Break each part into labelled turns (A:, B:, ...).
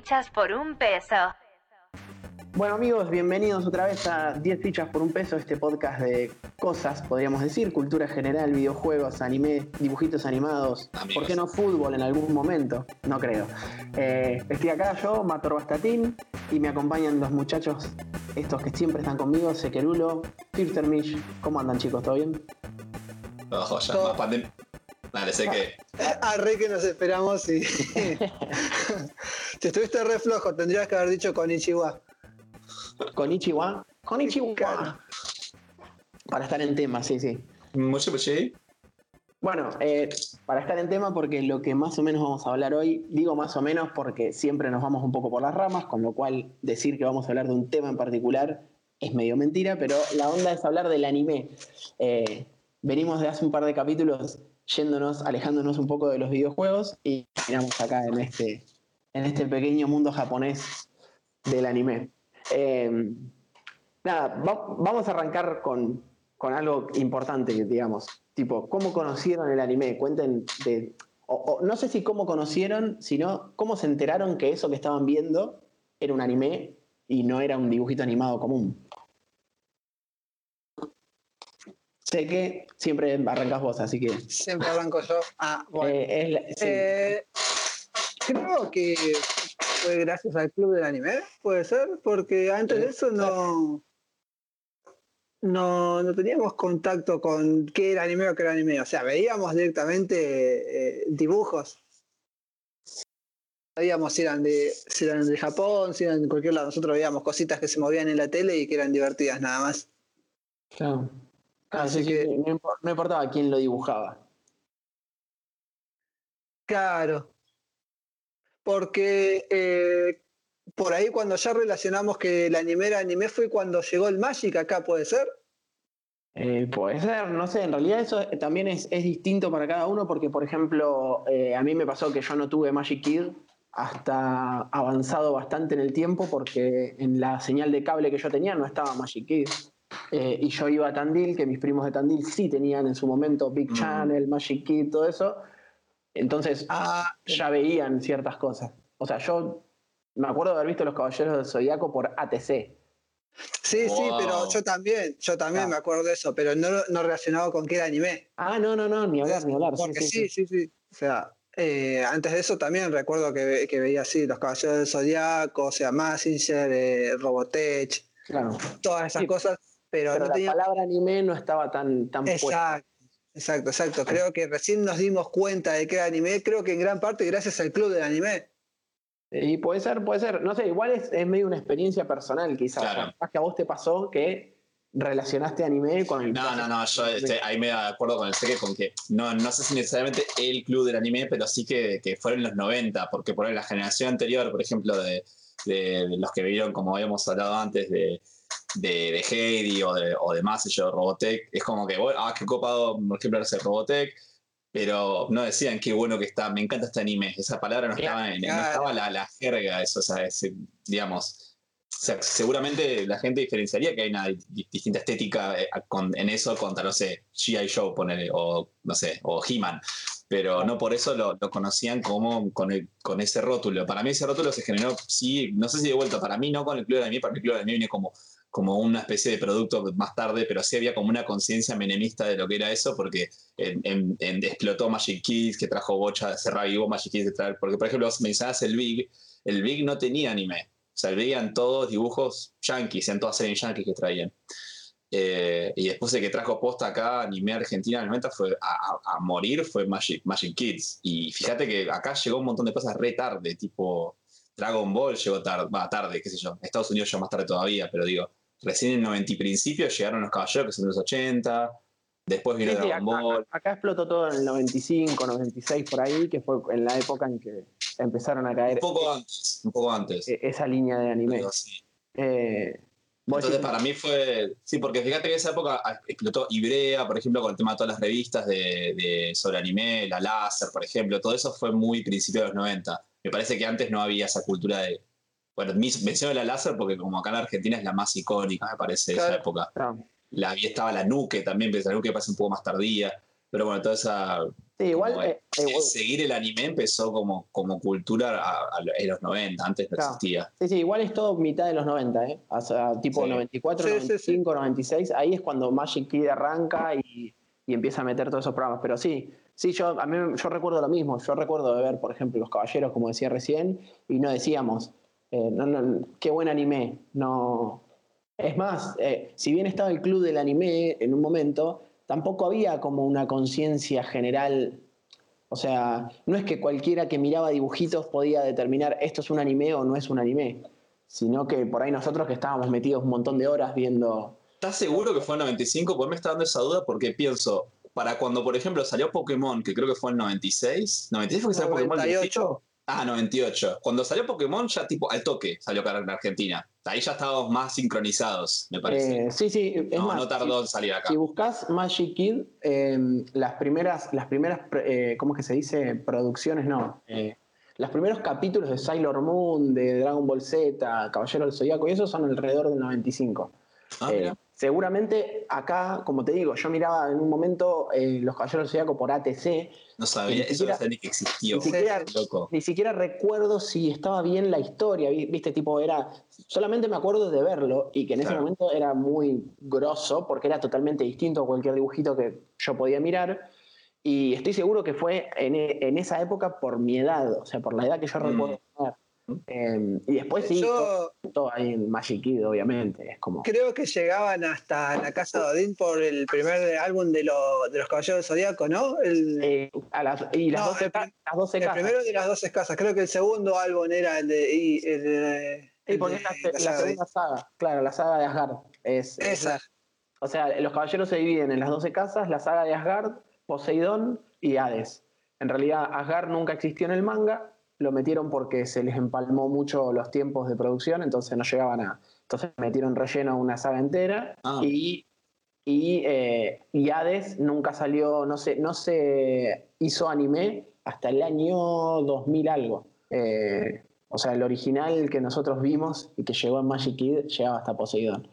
A: fichas por un peso.
B: Bueno amigos, bienvenidos otra vez a 10 fichas por un peso, este podcast de cosas, podríamos decir, cultura general, videojuegos, anime, dibujitos animados, ¿por qué no fútbol en algún momento? No creo. Eh, estoy acá yo, Mator Bastatín, y me acompañan los muchachos, estos que siempre están conmigo, Sekerulo, Firtermish. ¿Cómo andan chicos? ¿Todo bien?
C: Todo joya, más pandemia. Dale, sé que.
D: Arre que nos esperamos y. Te estuviste re flojo, tendrías que haber dicho con Ichiwa.
B: Con Ichiwa. Con Ichiwa. Para estar en tema, sí, sí.
C: Mucho
B: Bueno, eh, para estar en tema, porque lo que más o menos vamos a hablar hoy, digo más o menos porque siempre nos vamos un poco por las ramas, con lo cual decir que vamos a hablar de un tema en particular es medio mentira, pero la onda es hablar del anime. Eh, venimos de hace un par de capítulos yéndonos, alejándonos un poco de los videojuegos y miramos acá en este, en este pequeño mundo japonés del anime. Em, nada, vamos a arrancar con, algo importante, digamos, tipo, ¿cómo conocieron el anime? Cuenten no sé si cómo conocieron, sino cómo se enteraron que eso que estaban viendo era un anime y no era un dibujito animado común. Sé que siempre arrancas vos, así que.
D: Siempre arranco yo. Ah, bueno. Eh, eh, creo que fue gracias al club del anime, puede ser, porque antes de eso no. No, no teníamos contacto con qué era anime o qué era anime. O sea, veíamos directamente eh, dibujos. Sabíamos si eran, de, si eran de Japón, si eran de cualquier lado. Nosotros veíamos cositas que se movían en la tele y que eran divertidas nada más.
B: Claro. Así que no importaba quién lo dibujaba.
D: Claro. Porque eh, por ahí cuando ya relacionamos que el anime era anime fue cuando llegó el Magic acá, ¿puede ser?
B: Eh, puede ser, no sé, en realidad eso también es, distinto para cada uno porque, por ejemplo, eh, a mí me pasó que yo no tuve Magic Kid hasta avanzado bastante en el tiempo porque en la señal de cable que yo tenía no estaba Magic Kid. Eh, y yo iba a Tandil, que mis primos de Tandil sí tenían en su momento Big mm. Channel, Magic Kid, todo eso. Entonces ah, ya veían ciertas cosas. O sea, yo me acuerdo de haber visto Los Caballeros del Zodíaco por ATC.
D: Sí, sí, pero yo también, yo también me acuerdo de eso, pero no, no relacionado con que era anime.
B: Ah, no, no, no, ni hablar, ni hablar.
D: Porque sí, sí, sí. O sea, eh, antes de eso también recuerdo que, que, veía así Los Caballeros del Zodíaco, o sea, Massinger, eh, Robotech, claro. todas esas cosas pero,
B: la palabra anime no estaba tan, tan
D: exacto, Exacto, exacto. Creo que recién nos dimos cuenta de que era anime, creo que en gran parte gracias al club del anime.
B: Y puede ser, puede ser, no sé, igual es, medio una experiencia personal quizás. Claro. Más que a vos te pasó que relacionaste anime con el...
C: No, no, no, yo este, ahí me de acuerdo con el Seque con que no, no sé si necesariamente el club del anime, pero sí que, que fueron los 90, porque por la generación anterior, por ejemplo, de, de los que vivieron, como habíamos hablado antes, de de, de Heidi o de, o de Robotech, es como que, bueno, ah, qué copado, por ejemplo, hacer Robotech, pero no decían qué bueno que está, me encanta este anime, esa palabra no estaba, en, no estaba la, la, jerga, eso, o sea, digamos, seguramente la gente diferenciaría que hay una distinta estética eh, en eso contra, no sé, G.I. Show, ponele, o no sé, o He-Man, pero no por eso lo, conocían como con, con ese rótulo. Para mí ese rótulo se generó, sí, no sé si de vuelta, para mí no con el Club de Anime, para mí el Club de Anime viene como como una especie de producto más tarde, pero sí había como una conciencia menemista de lo que era eso, porque en, explotó Magic Kids, que trajo bocha, se revivó Magic Kids, porque por ejemplo, vos mencionabas el Big, el Big no tenía anime, o sea, veían todos dibujos yankees, en todas series yankees que traían. Eh, y después de que trajo posta acá, anime Argentina en el 90 fue a, morir, fue Magic, Magic Kids. Y fíjate que acá llegó un montón de cosas re tarde, tipo Dragon Ball llegó tarde, va tarde, qué sé yo. Estados Unidos llegó más tarde todavía, pero digo, recién en el 90 y principio llegaron los caballeros, que son de los 80. Después vino Dragon Ball.
B: Acá, explotó todo en el 95, 96, por ahí, que fue en la época en que empezaron a caer.
C: Un poco antes, un poco antes.
B: E, esa línea de anime.
C: Eh, Entonces, para mí fue. Sí, porque fíjate que esa época explotó Ibrea, por ejemplo, con el tema de todas las revistas de, de sobre anime, la láser, por ejemplo. Todo eso fue muy principio de los 90. Me parece que antes no había esa cultura de bueno, menciono la láser porque como acá en Argentina es la más icónica, me parece, de esa época. La, y estaba la Nuke también, pero la Nuke parece un poco más tardía. Pero bueno, toda esa, Sí, igual. Eh, eh, seguir el anime empezó como, como cultura en los 90, antes no existía.
B: Sí, sí, igual es todo mitad de los 90, ¿eh? O sea, tipo 94, 95, 96. Ahí es cuando Magic Kid arranca y, y, empieza a meter todos esos programas. Pero sí, sí, yo, a mí, yo recuerdo lo mismo. Yo recuerdo de ver, por ejemplo, Los Caballeros, como decía recién, y no decíamos, eh, no, no, qué buen anime. No. Es más, si bien estaba el club del anime en un momento tampoco había como una conciencia general. O sea, no es que cualquiera que miraba dibujitos podía determinar esto es un anime o no es un anime, sino que por ahí nosotros que estábamos metidos un montón de horas viendo...
C: ¿Estás seguro que fue en 95? Pues me está dando esa duda porque pienso, para cuando, por ejemplo, salió Pokémon, que creo que fue en 96, ¿96 fue que salió Pokémon? 98. Ah, 98. Cuando salió Pokémon, ya tipo al toque salió acá en Argentina. Ahí ya estábamos más sincronizados, me parece.
B: Eh, sí, sí.
C: no, tardó en salir acá.
B: Si buscas Magic Kid, em, las primeras, las primeras eh, ¿cómo es que se dice? Producciones, no. Eh, los primeros capítulos de Sailor Moon, de Dragon Ball Z, Caballero del Zodíaco, y eso son alrededor del 95. Ah, mira. Seguramente acá, como te digo, yo miraba en un momento eh, Los Caballeros del Zodíaco por ATC.
C: No sabía, eso no sabía ni que existió.
B: Ni siquiera, ni siquiera, recuerdo si estaba bien la historia, viste, tipo, era. Solamente me acuerdo de verlo y que en ese momento era muy grosso porque era totalmente distinto a cualquier dibujito que yo podía mirar. Y estoy seguro que fue en, en esa época por mi edad, o sea, por la edad que yo mm. recuerdo Em, y después sí, todo, ahí en Magic Kid, obviamente. Es como...
D: Creo que llegaban hasta la casa de Odín por el primer álbum de, de los Caballeros Zodíaco, ¿no?
B: Eh, las, y las, 12, las 12
D: casas. El primero de las 12 casas. Creo que el segundo álbum era el de. Y, el de
B: la, segunda saga, claro, la saga de Asgard. Es,
D: Esa.
B: o sea, los caballeros se dividen en las 12 casas, la saga de Asgard, Poseidón y Hades. En realidad, Asgard nunca existió en el manga, lo metieron porque se les empalmó mucho los tiempos de producción, entonces no llegaban a. Entonces metieron relleno una saga entera ah. y, y, eh, Hades nunca salió, no se, no se hizo anime hasta el año 2000 algo. Eh, o sea, el original que nosotros vimos y que llegó en Magic Kid llegaba hasta Poseidón.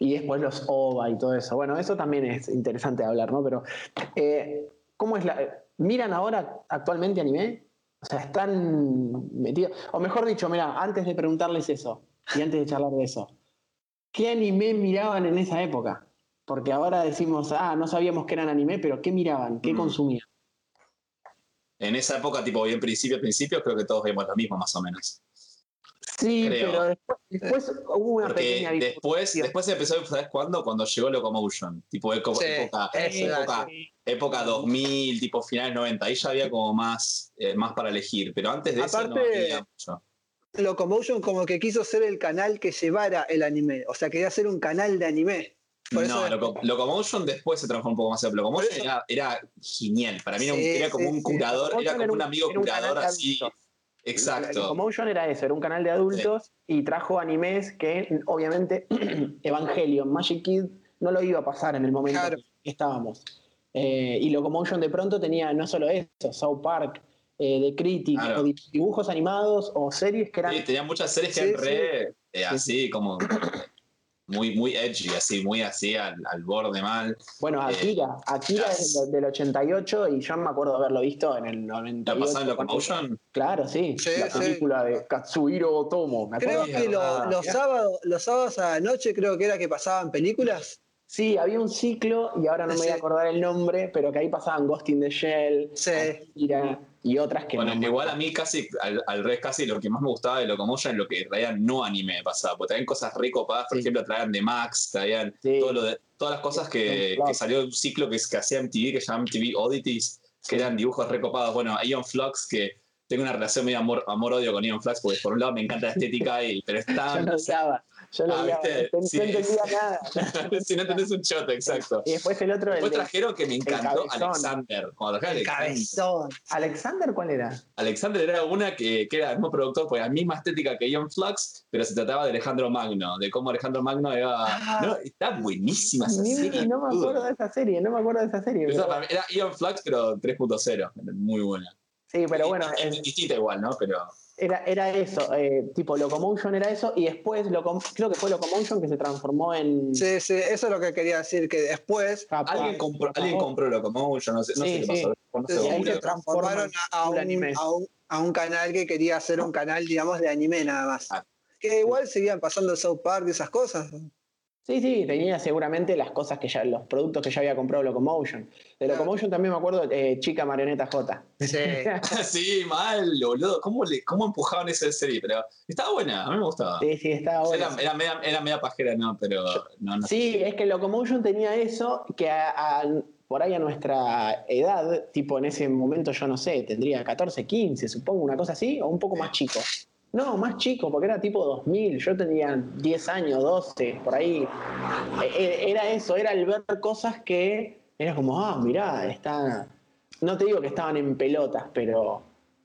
B: Y después los OVA y todo eso. Bueno, eso también es interesante de hablar, ¿no? Pero, eh, ¿cómo es la. ¿Miran ahora actualmente anime? O sea, están metidos. O mejor dicho, mira, antes de preguntarles eso y antes de charlar de eso, ¿qué anime miraban en esa época? Porque ahora decimos, ah, no sabíamos que eran anime, pero ¿qué miraban? ¿Qué mm. consumían?
C: En esa época, tipo bien principio, principio, creo que todos vimos lo mismo, más o menos.
B: Sí, pero después, hubo una pequeña
C: después, después se empezó, ¿sabes cuándo? Cuando llegó Locomotion, tipo época, época, época, 2000, tipo finales 90, ahí ya había como más, eh, más para elegir, pero antes de eso no había mucho.
D: Locomotion como que quiso ser el canal que llevara el anime, o sea, quería ser un canal de anime.
C: no, Locomotion después se transformó un poco más en Locomotion era, era, genial. Para mí era, como un curador, era como un amigo curador así. Exacto.
B: Locomotion era eso, era un canal de adultos y trajo animes que obviamente Evangelion, Magic Kid no lo iba a pasar en el momento que estábamos. Eh, y Locomotion de pronto tenía no solo eso, South Park, eh, The Critic, o dibujos animados o series que eran...
C: Sí, tenía muchas series que eran re eh, así como muy, muy edgy, así, muy así al, borde mal.
B: Bueno, eh, Akira, Akira es del, 88 y yo me acuerdo haberlo visto en el 98.
C: ¿La pasaba en Locomotion?
B: Claro, sí, la película de Katsuhiro Otomo.
D: creo que los, sábados, los sábados a la noche creo que era que pasaban películas.
B: Sí, había un ciclo, y ahora no me voy a acordar el nombre, pero que ahí pasaban Ghost in the Shell, Akira, y otras que
C: bueno, igual a mí casi, al, al, revés, casi lo que más me gustaba de Locomotion es lo que traían no anime pasaba, porque traían cosas recopadas, por ejemplo, traían de Max, traían todo lo de, todas las cosas que, que salió un ciclo que, que hacía MTV, que se llama MTV Oddities, que eran dibujos recopados. Bueno, Ion Flux, que tengo una relación medio amor-odio con Ion Flux, porque por un lado me encanta la estética, y, pero está...
B: Yo no, ah, no entendía nada.
C: si no tenés un shot, exacto.
B: Y después el otro.
C: Después trajeron que me encantó Alexander. Cuando
B: el cabezón. ¿Alexander cuál era?
C: Alexander era una que, que era el mismo productor, pues la misma estética que Ion Flux, pero se trataba de Alejandro Magno, de cómo Alejandro Magno era. Ah. no, está buenísima esa serie.
B: No me acuerdo de esa serie, no me acuerdo de esa serie.
C: Era Ion Flux, pero 3.0. Muy buena.
B: Sí, pero bueno.
C: Es, distinta igual, ¿no? Pero.
B: Era, era eso, eh, tipo Locomotion era eso, y después creo que fue Locomotion que se transformó en.
D: Sí, sí, eso es lo que quería decir, que después.
C: alguien compró, alguien compró Locomotion, no sé, no sé qué pasó.
D: se transformaron a, un, anime. A, un, canal que quería hacer un canal, digamos, de anime nada más. Ah. Que igual seguían pasando el South Park y esas cosas.
B: Sí, sí, tenía seguramente las cosas que ya, los productos que ya había comprado Locomotion. De Locomotion también me acuerdo, eh, Chica Marioneta J.
C: Sí, sí mal, boludo. ¿Cómo, le, ¿Cómo empujaban esa serie? Pero estaba buena, a mí me gustaba.
B: Sí, sí, estaba buena.
C: Era, era, media, era media pajera, no, pero no,
B: Sí, es que Locomotion tenía eso que por ahí a nuestra edad, tipo en ese momento yo no sé, tendría 14, 15, supongo, una cosa así, o un poco más chico. No, más chico, porque era tipo 2000, yo tenía 10 años, 12, por ahí. E, e, era eso, era el ver cosas que era como, ah, mirá, está... No te digo que estaban en pelotas, pero...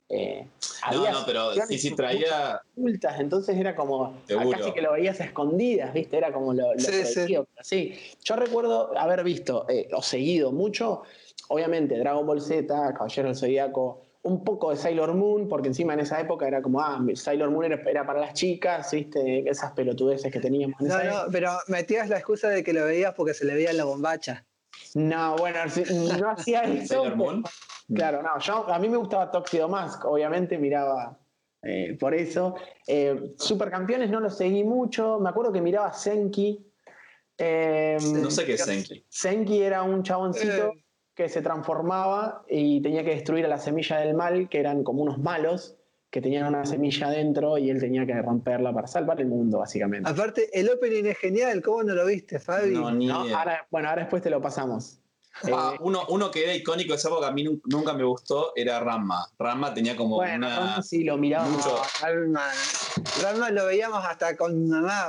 C: Eh, no, no, pero sí, sí traía...
B: Ocultas, entonces era como... Casi que lo veías a escondidas, ¿viste? Era como lo, lo sí, sí. Yo recuerdo haber visto eh, o seguido mucho, obviamente, Dragon Ball Z, Caballero del Zodíaco, un poco de Sailor Moon, porque encima en esa época era como, ah, Sailor Moon era, para las chicas, ¿viste? Esas pelotudeces que teníamos.
D: no, no, pero metías la excusa de que lo veías porque se le veía la bombacha.
B: No, bueno, no hacía eso. ¿Sailor Moon? Claro, no, yo, a mí me gustaba Toxido Mask, obviamente miraba eh, por eso. Eh, Supercampeones no lo seguí mucho, me acuerdo que miraba Senki.
C: Eh, no sé qué es Senki.
B: Senki era un chaboncito que se transformaba y tenía que destruir a la semilla del mal, que eran como unos malos, que tenían una semilla adentro y él tenía que romperla para salvar el mundo, básicamente.
D: Aparte, el opening es genial, ¿cómo no lo viste, Fabi?
B: No, bueno, ahora después te lo pasamos.
C: Ah, eh, uno, uno, que era icónico de esa época, a mí nunca me gustó, era Ramma. Ramma tenía como bueno, una...
B: sí, lo miraba mucho.
D: Ramma. lo veíamos hasta con mamá.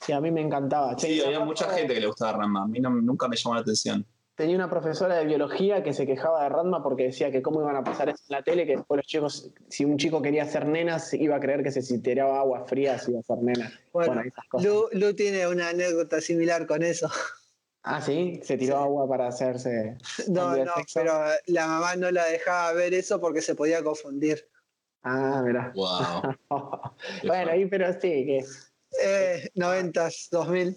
B: Sí, a mí me encantaba.
C: Sí, había mucha gente que le gustaba Ramma. A mí nunca me llamó la atención
B: tenía una profesora de biología que se quejaba de Radma porque decía que cómo iban a pasar eso en la tele, que después los chicos, si un chico quería hacer nenas, iba a creer que se si tiraba agua fría si iba a ser nena.
D: Bueno, Lu, tiene una anécdota similar con eso.
B: Ah, sí, se tiró agua para hacerse.
D: No, no, pero la mamá no la dejaba ver eso porque se podía confundir.
B: Ah, mira.
C: Wow.
B: bueno, ahí, pero sí, que.
D: Eh, 90 2000.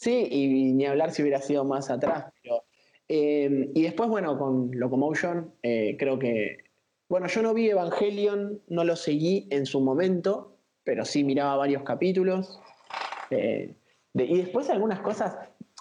B: Sí, y ni hablar si hubiera sido más atrás. Pero, em, y después, bueno, con Locomotion, eh, creo que. Bueno, yo no vi Evangelion, no lo seguí en su momento, pero sí miraba varios capítulos. Eh, y después algunas cosas.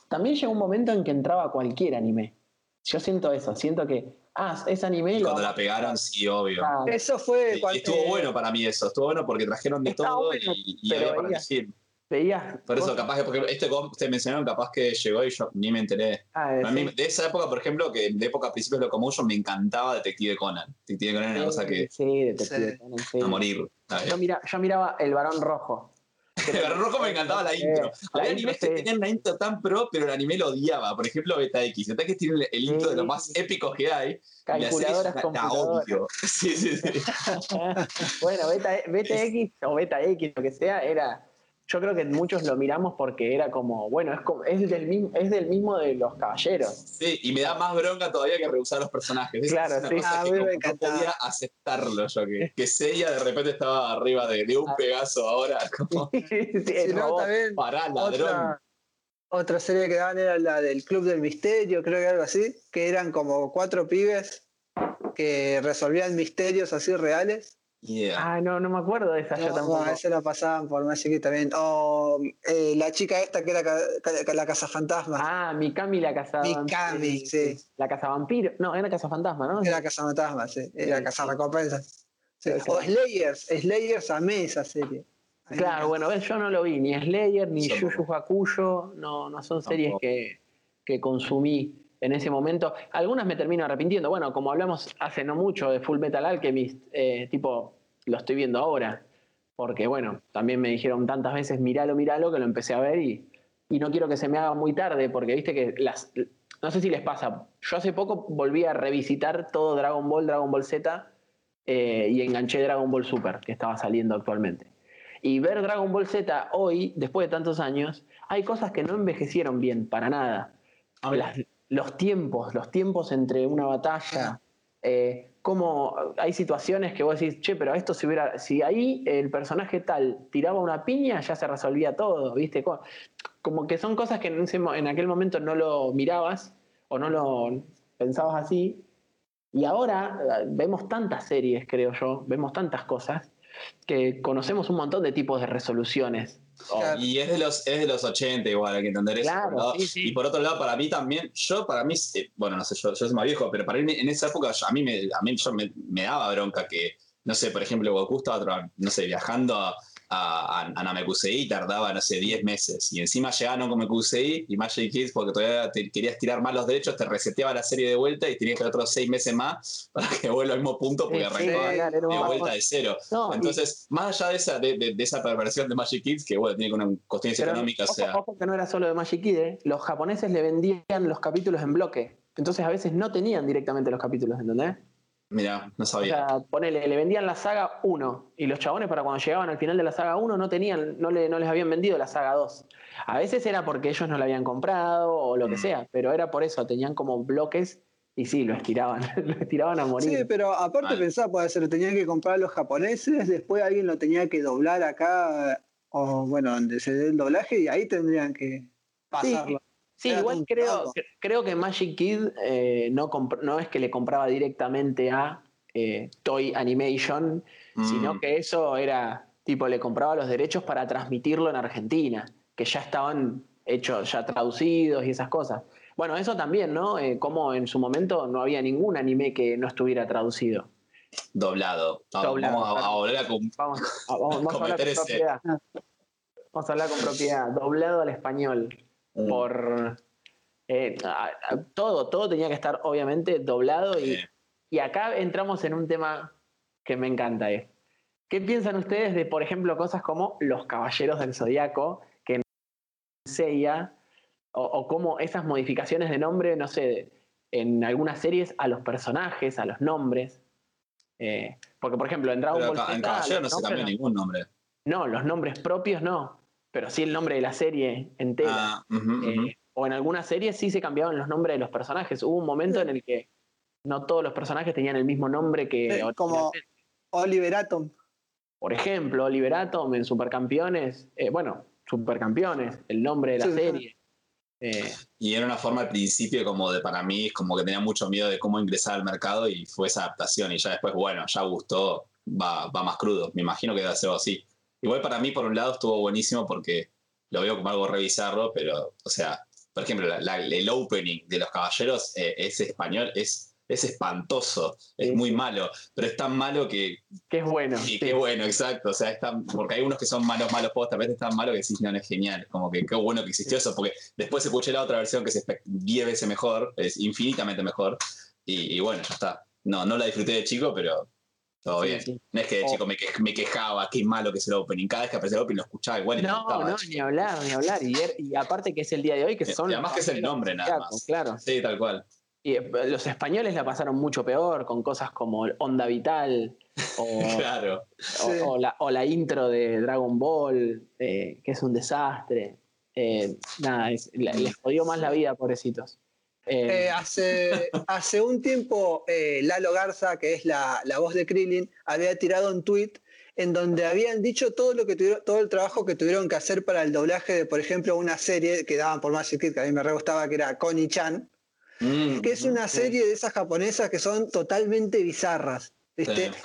B: También llegó un momento en que entraba cualquier anime. Yo siento eso, siento que. Ah, es anime.
C: Y cuando la pegaron, sí, obvio.
D: eso fue.
C: estuvo bueno para mí eso, estuvo bueno porque trajeron de todo y, y había para decir
B: veías.
C: Por eso, capaz que, porque este ustedes mencionaron, capaz que llegó y yo ni me enteré. Ah, de esa época, por ejemplo, que de época principios de Locomotion me encantaba Detective Conan. Detective Conan era una cosa que.
B: Sí, Detective Conan, sí.
C: A morir.
B: Yo, mira, yo miraba El Varón Rojo.
C: el Varón Rojo me encantaba la intro. Había animes que tenían una intro tan pro, pero el anime lo odiaba. Por ejemplo, Beta X. Beta X tiene el intro de los más épicos que hay.
B: Calculadoras
C: computadoras. Sí, sí, sí.
B: bueno, Beta, Beta X o Beta X, lo que sea, era yo creo que muchos lo miramos porque era como, bueno, es, como, es, del, mismo, es del mismo de los caballeros.
C: Sí, y me da más bronca todavía que rehusar los personajes.
B: claro, sí.
C: a mí me no podía aceptarlo yo, que, que Seiya de repente estaba arriba de, de un ah. Pegaso ahora. Como, sí,
D: sí, no, también
C: pará, ladrón.
D: Otra, otra serie que daban era la del Club del Misterio, creo que algo así, que eran como cuatro pibes que resolvían misterios así reales
B: Ah, no, no me acuerdo de esa yo tampoco.
D: No, eso lo pasaban por más que también. O eh, la chica esta que era la casa fantasma.
B: Ah, Mikami la casa
D: Mikami, sí.
B: La casa vampiro. No, era casa fantasma, ¿no?
D: Era casa fantasma, sí. Era casa recompensa. O Slayers. Slayers amé esa serie.
B: Claro, bueno, ves, yo no lo vi. Ni Slayer, ni Yu Yu Hakuyo. No, no son series que, que consumí en ese momento. Algunas me termino arrepintiendo. Bueno, como hablamos hace no mucho de Full Metal Alchemist, eh, tipo, lo estoy viendo ahora. Porque, bueno, también me dijeron tantas veces, míralo, míralo, que lo empecé a ver y, y no quiero que se me haga muy tarde, porque viste que las. No sé si les pasa. Yo hace poco volví a revisitar todo Dragon Ball, Dragon Ball Z eh, y enganché Dragon Ball Super, que estaba saliendo actualmente. Y ver Dragon Ball Z hoy, después de tantos años, hay cosas que no envejecieron bien, para nada. Las, los tiempos, los tiempos entre una batalla, eh, como hay situaciones que vos decís, che, pero esto si hubiera, si ahí el personaje tal tiraba una piña, ya se resolvía todo, ¿viste? Como que son cosas que en, aquel momento no lo mirabas o no lo, pensabas así. Y ahora eh, vemos tantas series, creo yo, vemos tantas cosas, que conocemos un montón de tipos de resoluciones.
C: Y es de, los, es de los 80 igual, hay que entender eso. Y por otro lado, para mí también, yo para mí, eh, bueno, no sé, yo, yo soy más viejo, pero para mí en esa época a mí, me, a mí yo me, me daba bronca que, no sé, por ejemplo, Goku estaba, no sé, viajando a, a, a, Namekusei tardaba, no sé, 10 meses. Y encima llegaba Namekusei y Magic Kids, porque todavía te querías tirar más los derechos, te reseteaba la serie de vuelta y tenías que otros 6 meses más para que vuelva al mismo punto, porque arrancaba de vuelta de cero. Entonces, más allá de esa, de, esa perversión de Magic Kids, que bueno, tiene una cuestiones económicas.
B: o sea... ojo que no era solo de Magic Kids, ¿eh? los japoneses le vendían los capítulos en bloque. Entonces a veces no tenían directamente los capítulos, ¿entendés?
C: Mira, no sabía.
B: O sea, ponele, le vendían la saga 1 y los chabones para cuando llegaban al final de la saga 1 no tenían, no, le, no les habían vendido la saga 2. A veces era porque ellos no la habían comprado o lo que mm. sea, pero era por eso, tenían como bloques y sí, lo estiraban, lo estiraban a morir.
D: Sí, pero aparte pensaba, puede ser, lo tenían que comprar los japoneses, después alguien lo tenía que doblar acá, o bueno, donde se dé el doblaje, y ahí tendrían que pasarlo.
B: Sí, igual creo, creo que Magic Kid eh, no, no es que le compraba directamente a eh, Toy Animation, sino mm. que eso era tipo, le compraba los derechos para transmitirlo en Argentina, que ya estaban hechos, ya traducidos y esas cosas. Bueno, eso también, ¿no? Eh, como en su momento no había ningún anime que no estuviera traducido.
C: Doblado. Vamos, a, volver a,
B: vamos, vamos, a hablar con propiedad. Vamos a hablar con propiedad. Doblado al español. Por eh, todo, todo tenía que estar obviamente doblado y, y, acá entramos en un tema que me encanta. Eh. ¿Qué piensan ustedes de, por ejemplo, cosas como Los Caballeros del Zodiaco, que en Seiya, o, o como esas modificaciones de nombre, no sé, en algunas series a los personajes, a los nombres? Eh, porque, por ejemplo, en Dragon Ball
C: Z, En Caballero no se cambió ningún nombre.
B: No, los nombres propios no pero sí el nombre de la serie entera. Ah, eh, o en algunas series sí se cambiaban los nombres de los personajes. Hubo un momento en el que no todos los personajes tenían el mismo nombre que.
D: como Oliver Atom.
B: Por ejemplo, Oliver Atom en Supercampeones. Eh, bueno, Supercampeones, el nombre de la serie.
C: Eh, y era una forma al principio como de para mí, como que tenía mucho miedo de cómo ingresar al mercado y fue esa adaptación y ya después, bueno, ya gustó, va, va más crudo. Me imagino que debe ser así. Igual para mí, por un lado, estuvo buenísimo porque lo veo como algo revisarlo, pero, o sea, por ejemplo, el opening de Los Caballeros eh, es español, es, es espantoso, es muy malo, pero es tan malo que...
B: Que es bueno.
C: Y qué bueno, exacto. O sea, es porque hay unos que son malos, malos post, a veces es tan malo que sí, no, es genial. Como que qué bueno que existió eso, porque después escuché la otra versión que es 10 veces mejor, es infinitamente mejor, y, y bueno, ya está. No, no la disfruté de chico, pero todo bien. No es que, chico, me, me, quejaba, qué malo que es el opening. Cada vez que aparece el opening lo escuchaba igual.
B: no, no, ni hablar, ni hablar. Y, aparte que es el día de hoy, que son.
C: Y además que es el nombre, nada más.
B: Claro.
C: Sí, tal cual.
B: Y eh, los españoles la pasaron mucho peor con cosas como Onda Vital o,
C: claro.
B: o, la, o, la, intro de Dragon Ball, eh, que es un desastre. Eh, nada, les jodió más la vida, pobrecitos.
D: Eh, eh, hace, hace un tiempo, eh, Lalo Garza, que es la, voz de Krillin, había tirado un tweet en donde habían dicho todo lo que todo el trabajo que tuvieron que hacer para el doblaje de, por ejemplo, una serie que daban por Magic Kid, que a mí me re gustaba, que era Connie Chan, mm, que es una serie de esas japonesas que son totalmente bizarras,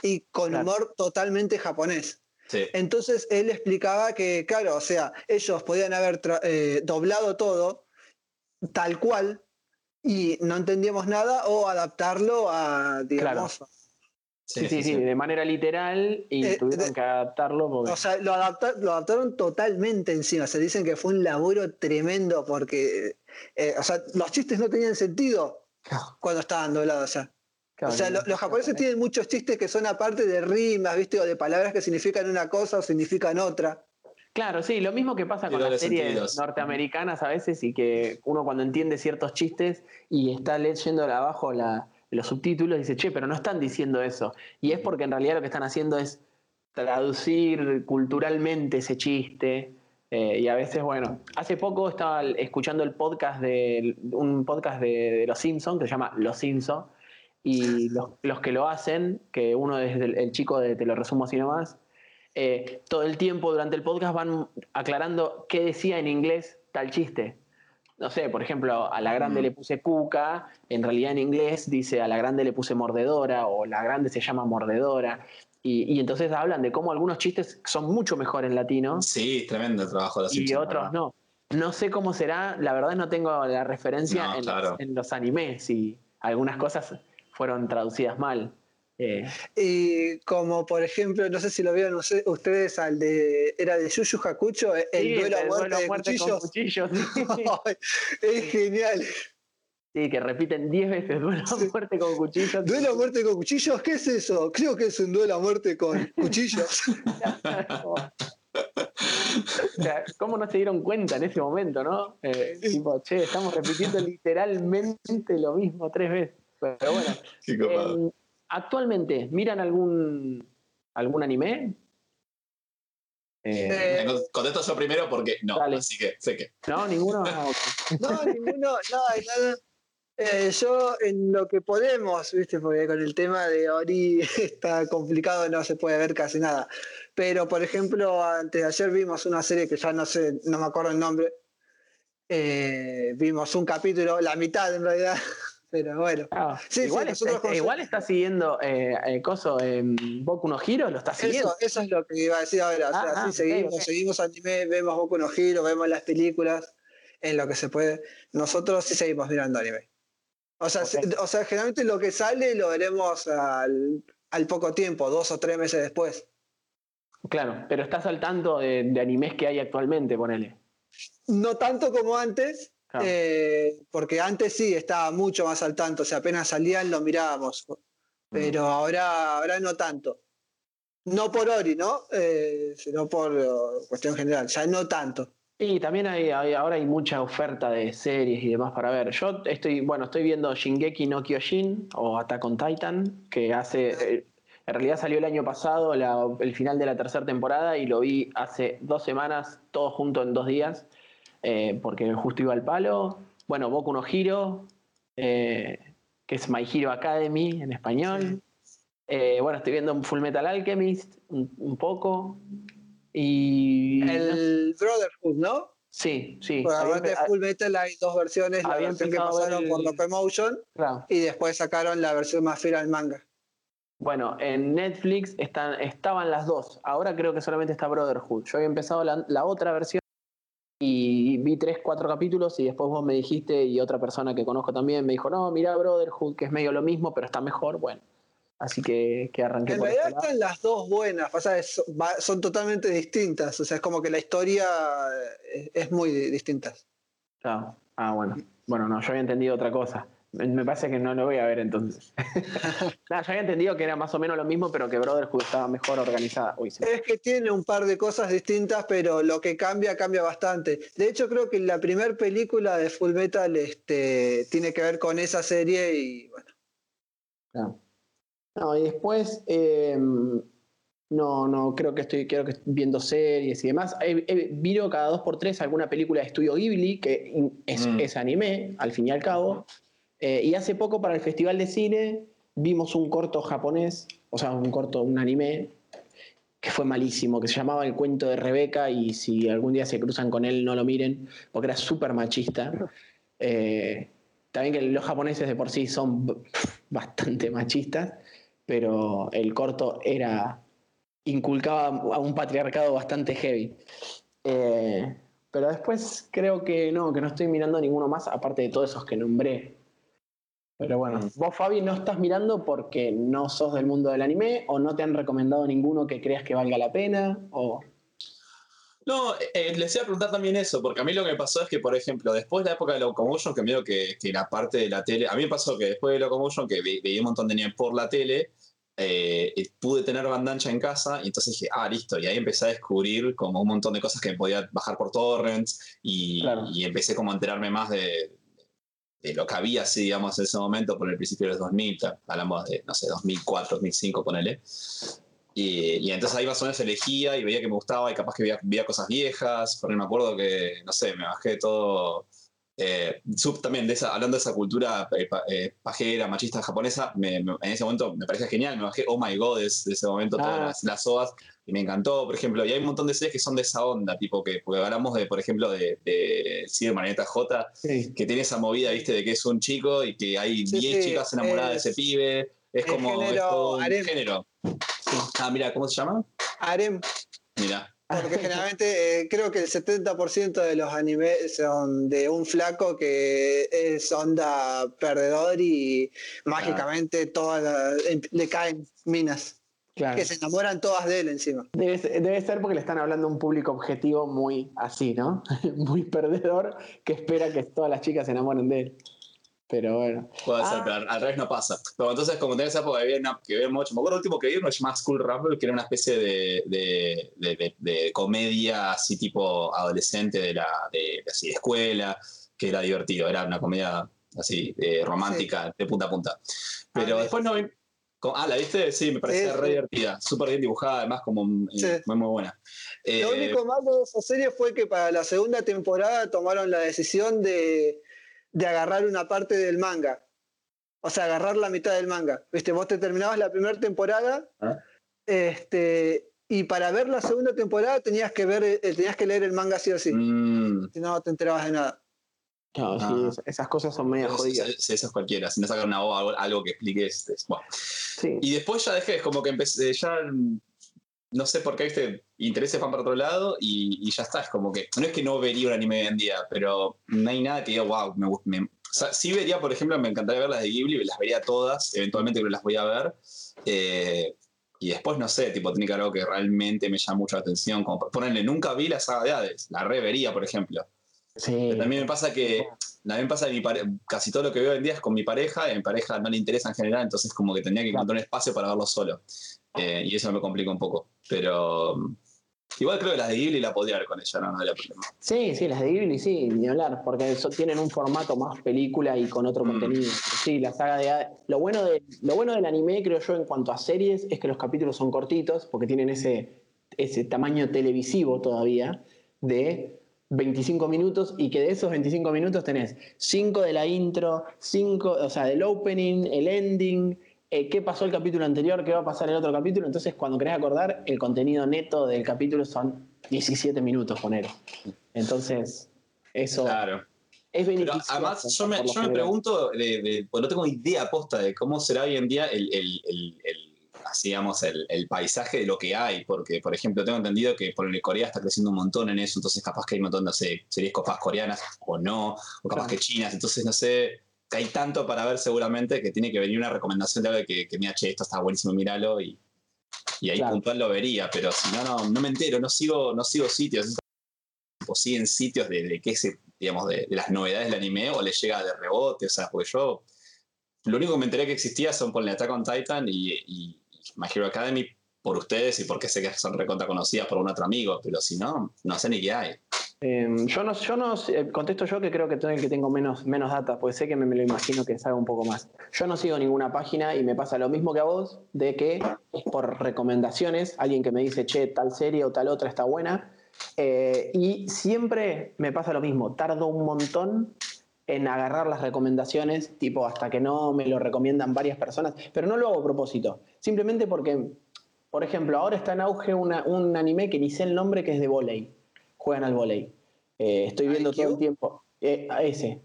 D: y con humor totalmente japonés. Entonces él explicaba que, claro, o sea, ellos podían haber doblado todo tal cual, y no entendíamos nada o adaptarlo a, digamos...
B: Sí, sí, sí, de manera literal y eh, tuvieron que adaptarlo.
D: O sea, lo, lo, adaptaron totalmente encima. Se dicen que fue un laburo tremendo porque, eh, o sea, los chistes no tenían sentido cuando estaban doblados. O sea, o sea los japoneses tienen muchos chistes que son aparte de rimas, ¿viste? O de palabras que significan una cosa o significan otra.
B: Claro, sí, lo mismo que pasa con las series norteamericanas a veces y que uno cuando entiende ciertos chistes y está leyendo abajo los subtítulos dice, che, pero no están diciendo eso. Y es porque en realidad lo que están haciendo es traducir culturalmente ese chiste. Eh, y a veces, bueno, hace poco estaba escuchando el podcast de un podcast de, Los Simpsons que se llama Los Simpsons. Y los, que lo hacen, que uno es el chico de Te lo resumo así nomás, eh, todo el tiempo durante el podcast van aclarando qué decía en inglés tal chiste. no sé, por ejemplo, a la grande
C: Mm.
B: le puse cuca, en realidad en inglés dice a la grande le puse mordedora o la grande se llama mordedora. Y, y entonces hablan de cómo algunos chistes son mucho mejor en latino
C: Sí, tremendo el trabajo de los
B: y
C: Simpsons,
B: otros
C: ¿verdad?
B: no. No sé cómo será, la verdad no tengo la referencia
C: No,
B: en,
C: claro.
B: los, en los animes y algunas cosas fueron traducidas mal. Eh,
D: Y como por ejemplo, no sé si lo vieron ustedes al de. Era de Yuyu Hakucho, el
B: sí,
D: duelo a
B: el
D: muerte
B: duelo a
D: de
B: muerte con
D: cuchillos.
B: sí.
D: Es genial.
B: Sí, que repiten 10 veces duelo a muerte con cuchillos.
D: ¿Duelo a muerte con cuchillos? ¿Qué es eso? Creo que es un duelo a muerte con cuchillos.
B: O sea, ¿Cómo no se dieron cuenta en ese momento, no? Eh, tipo, che, estamos repitiendo literalmente lo mismo tres veces. Pero bueno,
C: Qué copado.
B: eh, actualmente, ¿miran algún, algún anime? Eh,
C: Contesto yo primero porque no,
B: Dale.
C: así que sé que.
B: ¿No? ¿Ninguno?
D: No, ninguno, nada, nada. Eh, yo en lo que podemos, viste, porque con el tema de Ori está complicado, no se puede ver casi nada. Pero por ejemplo, antes de ayer vimos una serie que ya no sé, no me acuerdo el nombre. Eh, vimos un capítulo, la mitad en realidad, pero bueno.
B: Ah,
D: Sí, sí,
B: igual,
D: nosotros
B: está, igual está siguiendo eh, eh, Coso en Boku no Hero, lo está siguiendo.
D: Eso, eso es lo que iba a decir ahora. O sea,
B: Ah, ah,
D: sí, seguimos, seguimos anime, vemos Boku no Hero, vemos las películas, en lo que se puede. Nosotros sí seguimos mirando anime. O sea, o sea generalmente lo que sale lo veremos al, al poco tiempo, dos o tres meses después.
B: Claro, pero estás al tanto de, de animes que hay actualmente, ponele.
D: No tanto como antes,
B: Claro.
D: eh, porque antes sí estaba mucho más al tanto, o sea, apenas salían lo mirábamos, pero ahora, ahora no tanto. No por Ori, ¿no? Eh, sino por eh, cuestión general, ya no tanto.
B: Y también hay, hay- ahora hay mucha oferta de series y demás para ver. Yo estoy, bueno, estoy viendo Shingeki no Kyojin o Attack on Titan, que hace, eh, en realidad salió el año pasado, la- el final de la tercera temporada, y lo vi hace dos semanas, todo junto en dos días, eh, porque justo iba al palo. Bueno, Boku no Hero, eh, que es My Hero Academy en español. Eh, bueno, estoy viendo Full Metal Alchemist un, un poco. Y.
D: El Brotherhood, ¿no?
B: sí, sí. Había
D: aparte de Full Metal hay dos versiones, la versión que pasaron por Locomotion
B: claro.
D: y después sacaron la versión más fiel al manga.
B: Bueno, en Netflix están, estaban las dos. Ahora creo que solamente está Brotherhood. Yo había empezado la, la otra versión y vi tres, cuatro capítulos y después vos me dijiste y otra persona que conozco también me dijo, no, mira Brotherhood, que es medio lo mismo, pero está mejor. Bueno, así que, que arranqué
D: En
B: por
D: realidad
B: lado.
D: están las dos buenas, so- va- son totalmente distintas, o sea, es como que la historia eh, es muy di- distinta.
B: Claro. Ah, bueno. Bueno, no, yo había entendido otra cosa. Me parece que no lo voy a ver entonces. Nada, yo había entendido que era más o menos lo mismo, pero que Brotherhood estaba mejor organizada. Uy,
D: Es que tiene un par de cosas distintas, pero lo que cambia, cambia bastante. De hecho, creo que la primera película de Full Metal este, tiene que ver con esa serie y bueno.
B: No, y después, eh, no, no, creo que estoy, creo que viendo series y demás. He, he- miro cada dos por tres alguna película de estudio Ghibli, que es,
C: Mm.
B: es anime, al fin y al cabo. Eh, y hace poco para el Festival de Cine vimos un corto japonés, o sea, un corto, un anime, que fue malísimo, que se llamaba El cuento de Rebeca, y si algún día se cruzan con él, no lo miren, porque era súper machista. Eh, también que los japoneses de por sí son bastante machistas, pero el corto era inculcaba a un patriarcado bastante heavy. Eh, pero después creo que no, que no estoy mirando ninguno más, aparte de todos esos que nombré. Pero bueno,
C: Mm.
B: vos Fabi no estás mirando porque no sos del mundo del anime o no te han recomendado ninguno que creas que valga la pena o
C: No, eh, les iba a preguntar también eso, porque a mí lo que me pasó es que, por ejemplo, después de la época de Locomotion, que medio que, que la parte de la tele, a mí me pasó que después de Locomotion, que ve- veía un montón de anime por la tele, eh, pude tener bandancha en casa, y entonces dije, ah, listo, y ahí empecé a descubrir como un montón de cosas que podía bajar por torrents, y,
B: Claro.
C: y empecé como a enterarme más de, de lo que había, así, digamos, en ese momento, por el principio de los 2000, ta- hablamos de, no sé, 2004, 2005, ponele. Y, y entonces ahí más o menos elegía y veía que me gustaba y capaz que veía, veía cosas viejas. Por ahí me acuerdo que, no sé, me bajé todo eh, sub, también de esa, hablando de esa cultura eh, eh, pajera, machista japonesa, en ese momento me parecía genial, me bajé Oh My God de, ese momento, todas ah. las, las OAS, y me encantó, por ejemplo, y hay un montón de series que son de esa onda, tipo que, porque hablamos de, por ejemplo, de, de, sí, Marioneta J, que tiene esa movida, viste, de que es un chico y que hay 10 chicas enamoradas de ese pibe, es como
D: género,
C: es género. Ah, mira, ¿cómo se llama?
D: Harem.
C: Mira,
D: porque generalmente eh, creo que el 70% de los animes son de un flaco que es onda perdedor y mágicamente todas le caen minas. Que se enamoran todas de él encima.
B: Debe, debe, ser porque le están hablando a un público objetivo muy así, ¿no? muy perdedor, que espera que todas las chicas se enamoren de él. Pero bueno.
C: Puede ser, ah. pero al revés no pasa. Pero entonces, como tenés esa época que había, que había mucho. Me acuerdo el último que vi, uno llamaba School Rumble, que era una especie de, de, de, de, comedia así tipo adolescente de la de, así, de escuela, que era divertido. Era una comedia así romántica, de punta a punta. Pero ah, después no vi. Ah, ¿la viste? Sí, me parecía re divertida. Súper bien dibujada, además, como eh, muy, muy buena.
D: Lo eh, único malo de esa serie fue que para la segunda temporada tomaron la decisión de de agarrar una parte del manga. O sea, agarrar la mitad del manga. Viste, vos te terminabas la primera temporada ah. este, y para ver la segunda temporada tenías que ver, eh, tenías que leer el manga sí o sí. Mm. Si no, te enterabas de nada.
B: Claro, sí, ah. esas cosas son medio jodidas.
C: Sí, eso es cualquiera. Si no sacan una algo, algo que explique. Este, bueno. Y después ya dejé, como que empecé, ya no sé por qué, viste, intereses van para otro lado y, ya está. Es como que, no es que no vería un anime hoy en día, pero no hay nada que diga, wow, me, me sí vería, por ejemplo, me encantaría ver las de Ghibli, las vería todas, eventualmente creo que las voy a ver. Eh, y después, no sé, tipo, tiene que algo que realmente me llama mucho la atención. Como ponerle, nunca vi la saga de Hades, la revería, por ejemplo. Sí. también me pasa que, también pasa que casi todo lo que veo hoy en día es con mi pareja, y a mi pareja no le interesa en general, entonces como que tendría que encontrar un espacio para verlo solo. Eh, y eso me complica un poco. Pero mm, igual creo que las de Ghibli la podría ver con ella, no, no había problema.
B: Sí, sí, las de Ghibli sí, ni hablar, porque tienen un formato más película y con otro mm. contenido. Sí, la saga de lo bueno, de, lo bueno del anime, creo yo, en cuanto a series, es que los capítulos son cortitos, porque tienen ese, ese tamaño televisivo todavía de 25 minutos y que de esos 25 minutos tenés 5 de la intro, 5, o sea, del opening, el ending, eh, qué pasó el capítulo anterior, qué va a pasar el otro capítulo. Entonces, cuando querés acordar, el contenido neto del capítulo son 17 minutos, poner. Entonces, eso
C: claro. es beneficioso. además, yo me, yo me pregunto, de, pues no tengo idea posta de cómo será hoy en día el, el, el, el el, paisaje de lo que hay, porque, por ejemplo, tengo entendido que por el Corea está creciendo un montón en eso, entonces capaz que hay un montón de series copas coreanas o no, o capaz que chinas, entonces no sé, hay tanto para ver seguramente que tiene que venir una recomendación de algo que, que mira, che, esto está buenísimo, míralo y, y ahí puntual lo vería, pero si no, no, no me entero, no sigo, no sigo sitios, o siguen sitios de, de qué se, digamos, de, las novedades del anime o le llega de rebote, o sea, porque yo lo único que me enteré que existía son por el Attack on Titan y, y, My Hero Academy por ustedes y porque sé que son recontra conocidas por un otro amigo, pero si no, no sé ni qué hay.
B: Em, yo no, yo no eh, contesto yo que creo que el que tengo menos, menos data, porque sé que me, lo imagino que sabe un poco más. Yo no sigo ninguna página y me pasa lo mismo que a vos, de que por recomendaciones, alguien que me dice, che, tal serie o tal otra está buena. Eh, y siempre me pasa lo mismo, tardo un montón en agarrar las recomendaciones, tipo hasta que no me lo recomiendan varias personas, pero no lo hago a propósito, simplemente porque, por ejemplo, ahora está en auge un anime que ni sé el nombre, que es de volei juegan al volei. Eh, estoy viendo todo el tiempo. Eh, ese.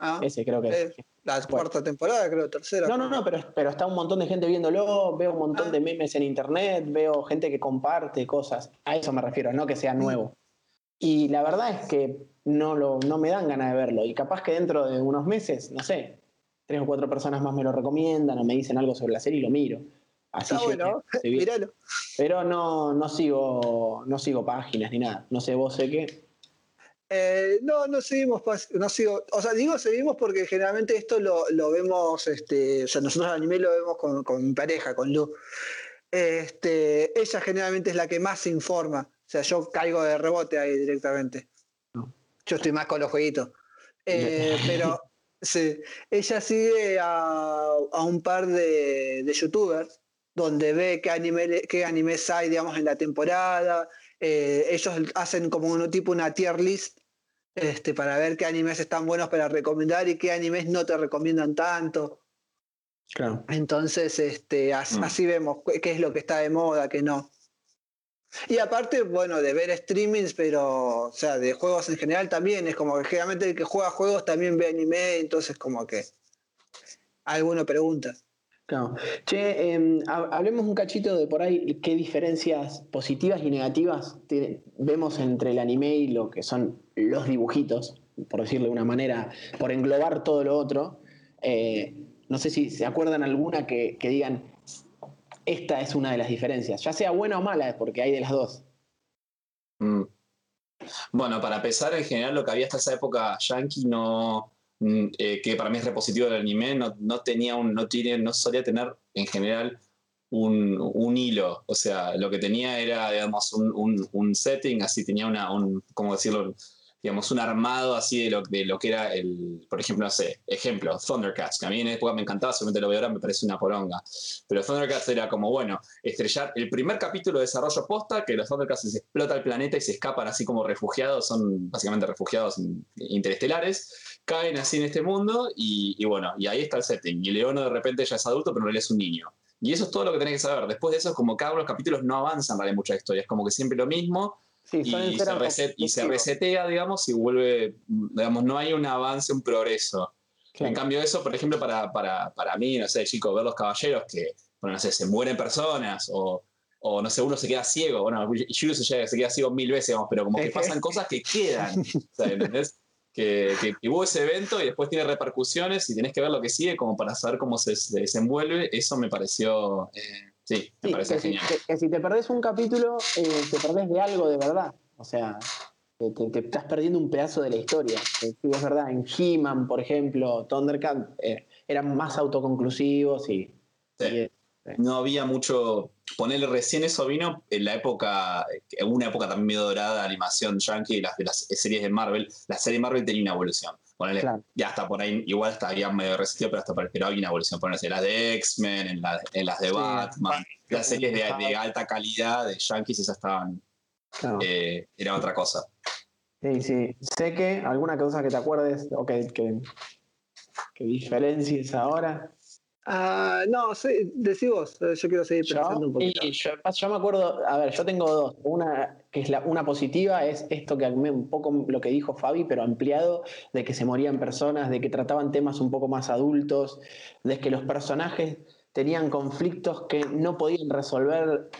B: Ah, ese creo que es.
D: La cuarta temporada, creo, tercera.
B: No, no, no, pero, pero está un montón de gente viéndolo, veo un montón ah. de memes en internet, veo gente que comparte cosas. A eso me refiero, no que sea mm. nuevo. Y la verdad es que no, lo, no me dan ganas de verlo. Y capaz que dentro de unos meses, no sé, tres o cuatro personas más me lo recomiendan o me dicen algo sobre la serie y lo miro. Así Está
D: bueno, míralo.
B: Pero no, no, sigo, no sigo páginas ni nada. No sé, vos sé qué.
D: Eh, no, no seguimos, no sigo, o sea, digo seguimos porque generalmente esto lo, lo vemos, este, o sea, nosotros al anime lo vemos con, con, mi pareja, con Lu. Este, ella generalmente es la que más se informa, o sea, yo caigo de rebote ahí directamente. Yo estoy más con los jueguitos. Eh, pero sí, ella sigue a, a un par de, de youtubers donde ve qué, anime, qué animes hay, digamos, en la temporada. Eh, ellos hacen como un tipo una tier list este, para ver qué animes están buenos para recomendar y qué animes no te recomiendan tanto.
B: Claro.
D: Entonces, este,
C: Mm.
D: así vemos qué qué es lo que está de moda, qué no. Y aparte, bueno, de ver streamings, pero, o sea, de juegos en general también, es como que generalmente el que juega juegos también ve anime, entonces como que alguno pregunta.
B: Claro. Che, em, ha- hablemos un cachito de por ahí qué diferencias positivas y negativas vemos entre el anime y lo que son los dibujitos, por decirlo de una manera, por englobar todo lo otro. Eh, no sé si se acuerdan alguna que, que digan, esta es una de las diferencias, ya sea buena o mala, porque hay de las dos.
C: Mm. Bueno, para empezar, en general lo que había hasta esa época yankee no, eh, que para mí es repositivo del anime, no, no tenía un, no tiene, no solía tener en general un, un hilo. O sea, lo que tenía era, digamos, un, un- un setting, así tenía una, un, ¿cómo decirlo? digamos, un armado así de lo, de lo que era el, por ejemplo, no sé, ejemplo, Thundercats, que a mí en época me encantaba, solamente lo veo ahora, me parece una poronga. Pero Thundercats era como, bueno, estrellar el primer capítulo de desarrollo posta, que los Thundercats se explota el planeta y se escapan así como refugiados, son básicamente refugiados in- interestelares, caen así en este mundo y, y bueno, y ahí está el setting. Y Leono de repente ya es adulto, pero él es un niño. Y eso es todo lo que tenés que saber. Después de eso es como cada uno de los capítulos no avanzan en realidad mucha historia, es como que siempre lo mismo
B: Sí,
C: y se, reset- y se resetea, digamos, y vuelve, digamos, no hay un avance, un progreso.
B: Claro.
C: En cambio, eso, por ejemplo, para, para, para mí, no sé, chicos, ver los caballeros que, bueno, no sé, se mueren personas o, o no sé, uno se queda ciego. Bueno, Shuru se, se queda ciego mil veces, digamos, pero como que pasan cosas que quedan. ¿entendés? Que, que, que hubo ese evento y después tiene repercusiones y tenés que ver lo que sigue como para saber cómo se, se desenvuelve. Eso me pareció, eh, sí, me
B: Sí,
C: pareció
B: que, si,
C: genial.
B: que- que si te perdés un capítulo, eh, te perdés de algo de verdad. O sea, te, te- te estás perdiendo un pedazo de la historia. Eh, sí, es verdad, en He-Man, por ejemplo, Thundercat, eh, eran más autoconclusivos y.
C: Sí.
B: y,
C: no había mucho. Ponerle recién eso vino en la época, en una época también medio dorada de animación yankee, las, de las series de Marvel. La serie Marvel tenía una evolución. Ponele,
B: Claro.
C: ya hasta por ahí, igual hasta había medio resistido, pero hasta por, pero había una evolución. Ponerse en las de X-Men, en, la- en las de
B: Sí.
C: Batman, las series de, de alta calidad de yankees, esas estaban.
B: claro.
C: eh, era otra cosa.
B: Sí, sí. Sé que alguna cosa que te acuerdes o que, que, que diferencies ahora.
D: Ah, no, sí, decí vos, eh, yo quiero seguir pensando
B: Yo,
D: un poquito.
B: y yo, yo me acuerdo, a ver, yo tengo dos. Una que es la, una positiva, es esto que me- un poco lo que dijo Fabi, pero ampliado, de que se morían personas, de que trataban temas un poco más adultos, de que los personajes tenían conflictos que no podían resolver.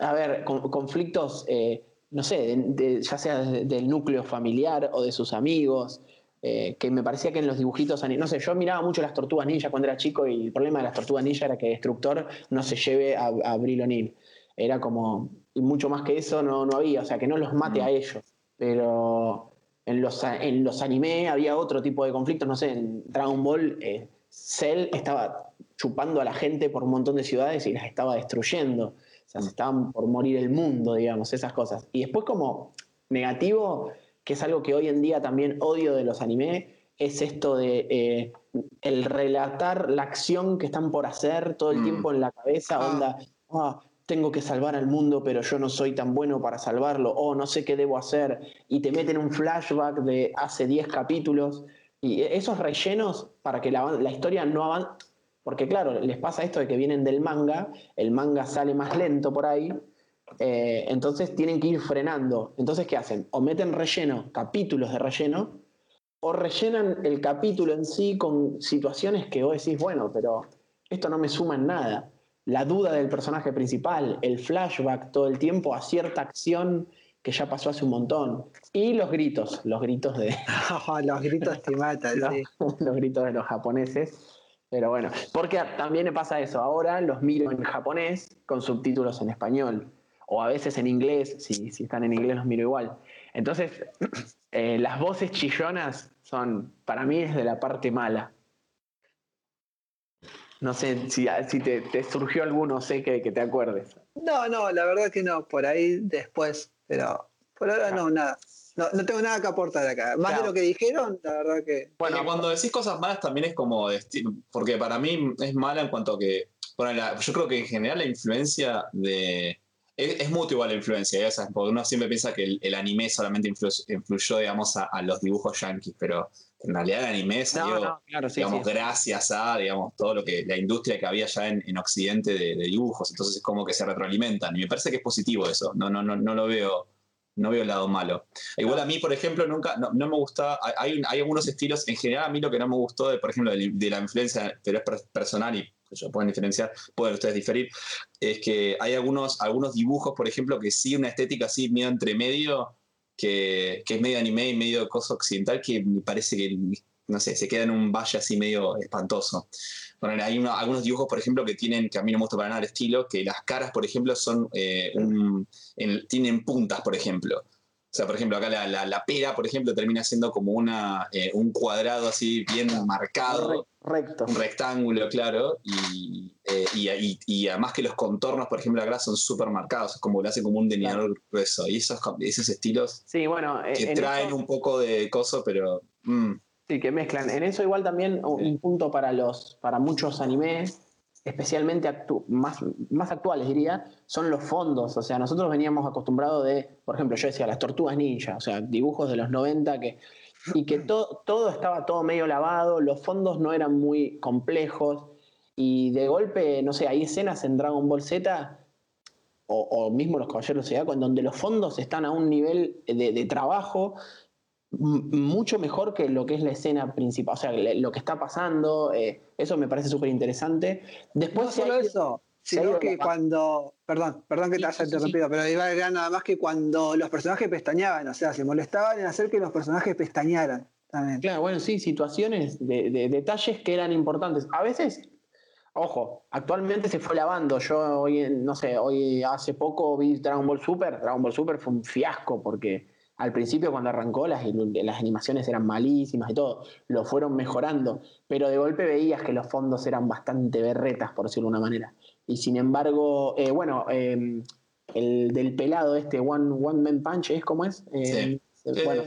B: A ver, con- conflictos, eh, no sé, de- de- ya sea de- del núcleo familiar o de sus amigos. Eh, que me parecía que en los dibujitos, no sé, yo miraba mucho las tortugas ninja cuando era chico y el problema de las tortugas ninja era que Destructor no se lleve a, a Abril O'Neil. Era como, y mucho más que eso no, no había, o sea, que no los mate
C: Mm.
B: a ellos. Pero en los, en los anime había otro tipo de conflictos, no sé, en Dragon Ball, eh, Cell estaba chupando a la gente por un montón de ciudades y las estaba destruyendo. O sea, se estaban por morir el mundo, digamos, esas cosas. Y después como negativo, que es algo que hoy en día también odio de los anime, es esto de eh, el relatar la acción que están por hacer todo el
C: Mm.
B: tiempo en la cabeza,
D: Ah.
B: onda, "Ah, tengo que salvar al mundo, pero yo no soy tan bueno para salvarlo, o no sé qué debo hacer, y te meten un flashback de hace 10 capítulos, y esos rellenos para que la, la historia no avance, porque claro, les pasa esto de que vienen del manga, el manga sale más lento por ahí, eh, entonces tienen que ir frenando. Entonces, ¿qué hacen? O meten relleno, capítulos de relleno, o rellenan el capítulo en sí con situaciones que vos decís, bueno, pero esto no me suma en nada. La duda del personaje principal, el flashback todo el tiempo a cierta acción que ya pasó hace un montón. Y los gritos, los gritos de,
D: Los gritos te matan,
B: los,
D: sí.
B: los gritos de los japoneses. Pero bueno, porque también me pasa eso. Ahora los miro en japonés con subtítulos en español. O a veces en inglés, si, si están en inglés los miro igual. Entonces, eh, las voces chillonas son, para mí, es de la parte mala. No sé si, si te, te surgió alguno, sé que, que te acuerdes.
D: No, no, la verdad que no, por ahí después, pero por ahora no, nada. No, no tengo nada que aportar acá. Más
B: Claro.
D: de lo que dijeron, la verdad que.
C: Bueno, cuando decís cosas malas también es como, porque para mí es mala en cuanto a que, bueno, la- yo creo que en general la influencia de, es, mutua igual la influencia, ¿eh? porque uno siempre piensa que el, anime solamente influyó, digamos, a, los dibujos yankees, pero en realidad el anime salió, digamos, gracias a, digamos, todo lo que, la industria que había ya en, Occidente de, dibujos, entonces es como que se retroalimentan, y me parece que es positivo eso, no, no, no, no lo veo no veo el lado malo. Igual a mí, por ejemplo, nunca, no, me gusta, hay, hay, algunos estilos, en general a mí lo que no me gustó, de, por ejemplo, de, la influencia, pero es personal y yo pueden diferenciar, pueden ustedes diferir, es que hay algunos, algunos dibujos, por ejemplo, que sí una estética así medio entre medio, que, que es medio anime y medio cosa occidental, que me parece que, no sé, se queda en un valle así medio espantoso. Bueno, hay algunos dibujos, por ejemplo, que tienen, que a mí no me gusta para nada el estilo, que las caras, por ejemplo, son eh, tienen puntas, por ejemplo. O sea, por ejemplo, acá la, la, pera, por ejemplo, termina siendo como una, eh, un cuadrado así bien marcado.
B: Recto.
C: Un rectángulo, claro. Eh, y, y, además que los contornos, por ejemplo, acá son súper marcados. Es como lo hace como un delineador grueso. Y esos, esos estilos
B: sí, bueno,
C: que traen un poco de coso, pero... Mm.
B: Sí, que mezclan. En eso igual también un punto para, los, para muchos animes especialmente más, más actuales diría, son los fondos. O sea, nosotros veníamos acostumbrados de, por ejemplo, yo decía las tortugas ninja, o sea, dibujos de los 90 que, y que todo estaba todo medio lavado, los fondos no eran muy complejos y de golpe, no sé, hay escenas en Dragon Ball Z o, mismo los Caballeros de con donde los fondos están a un nivel de trabajo mucho mejor que lo que es la escena principal, o sea, lo que está pasando, eh, eso me parece súper interesante. Después,
D: no solo eso, sino que cuando, perdón, perdón que te haya interrumpido, pero iba a agregar nada más que cuando los personajes pestañaban, o sea, se molestaban en hacer que los personajes pestañaran. También.
B: Claro, bueno, sí, situaciones de, detalles que eran importantes. A veces Ojo, actualmente se fue lavando. Yo hoy, no sé, hoy hace poco vi Dragon Ball Super. Dragon Ball Super fue un fiasco porque al principio cuando arrancó las, las, animaciones eran malísimas y todo, lo fueron mejorando, pero de golpe veías que los fondos eran bastante berretas, por decirlo de una manera. Y sin embargo, eh, bueno, em, el del pelado este, One, One Man Punch, ¿es como es?
C: Em, bueno,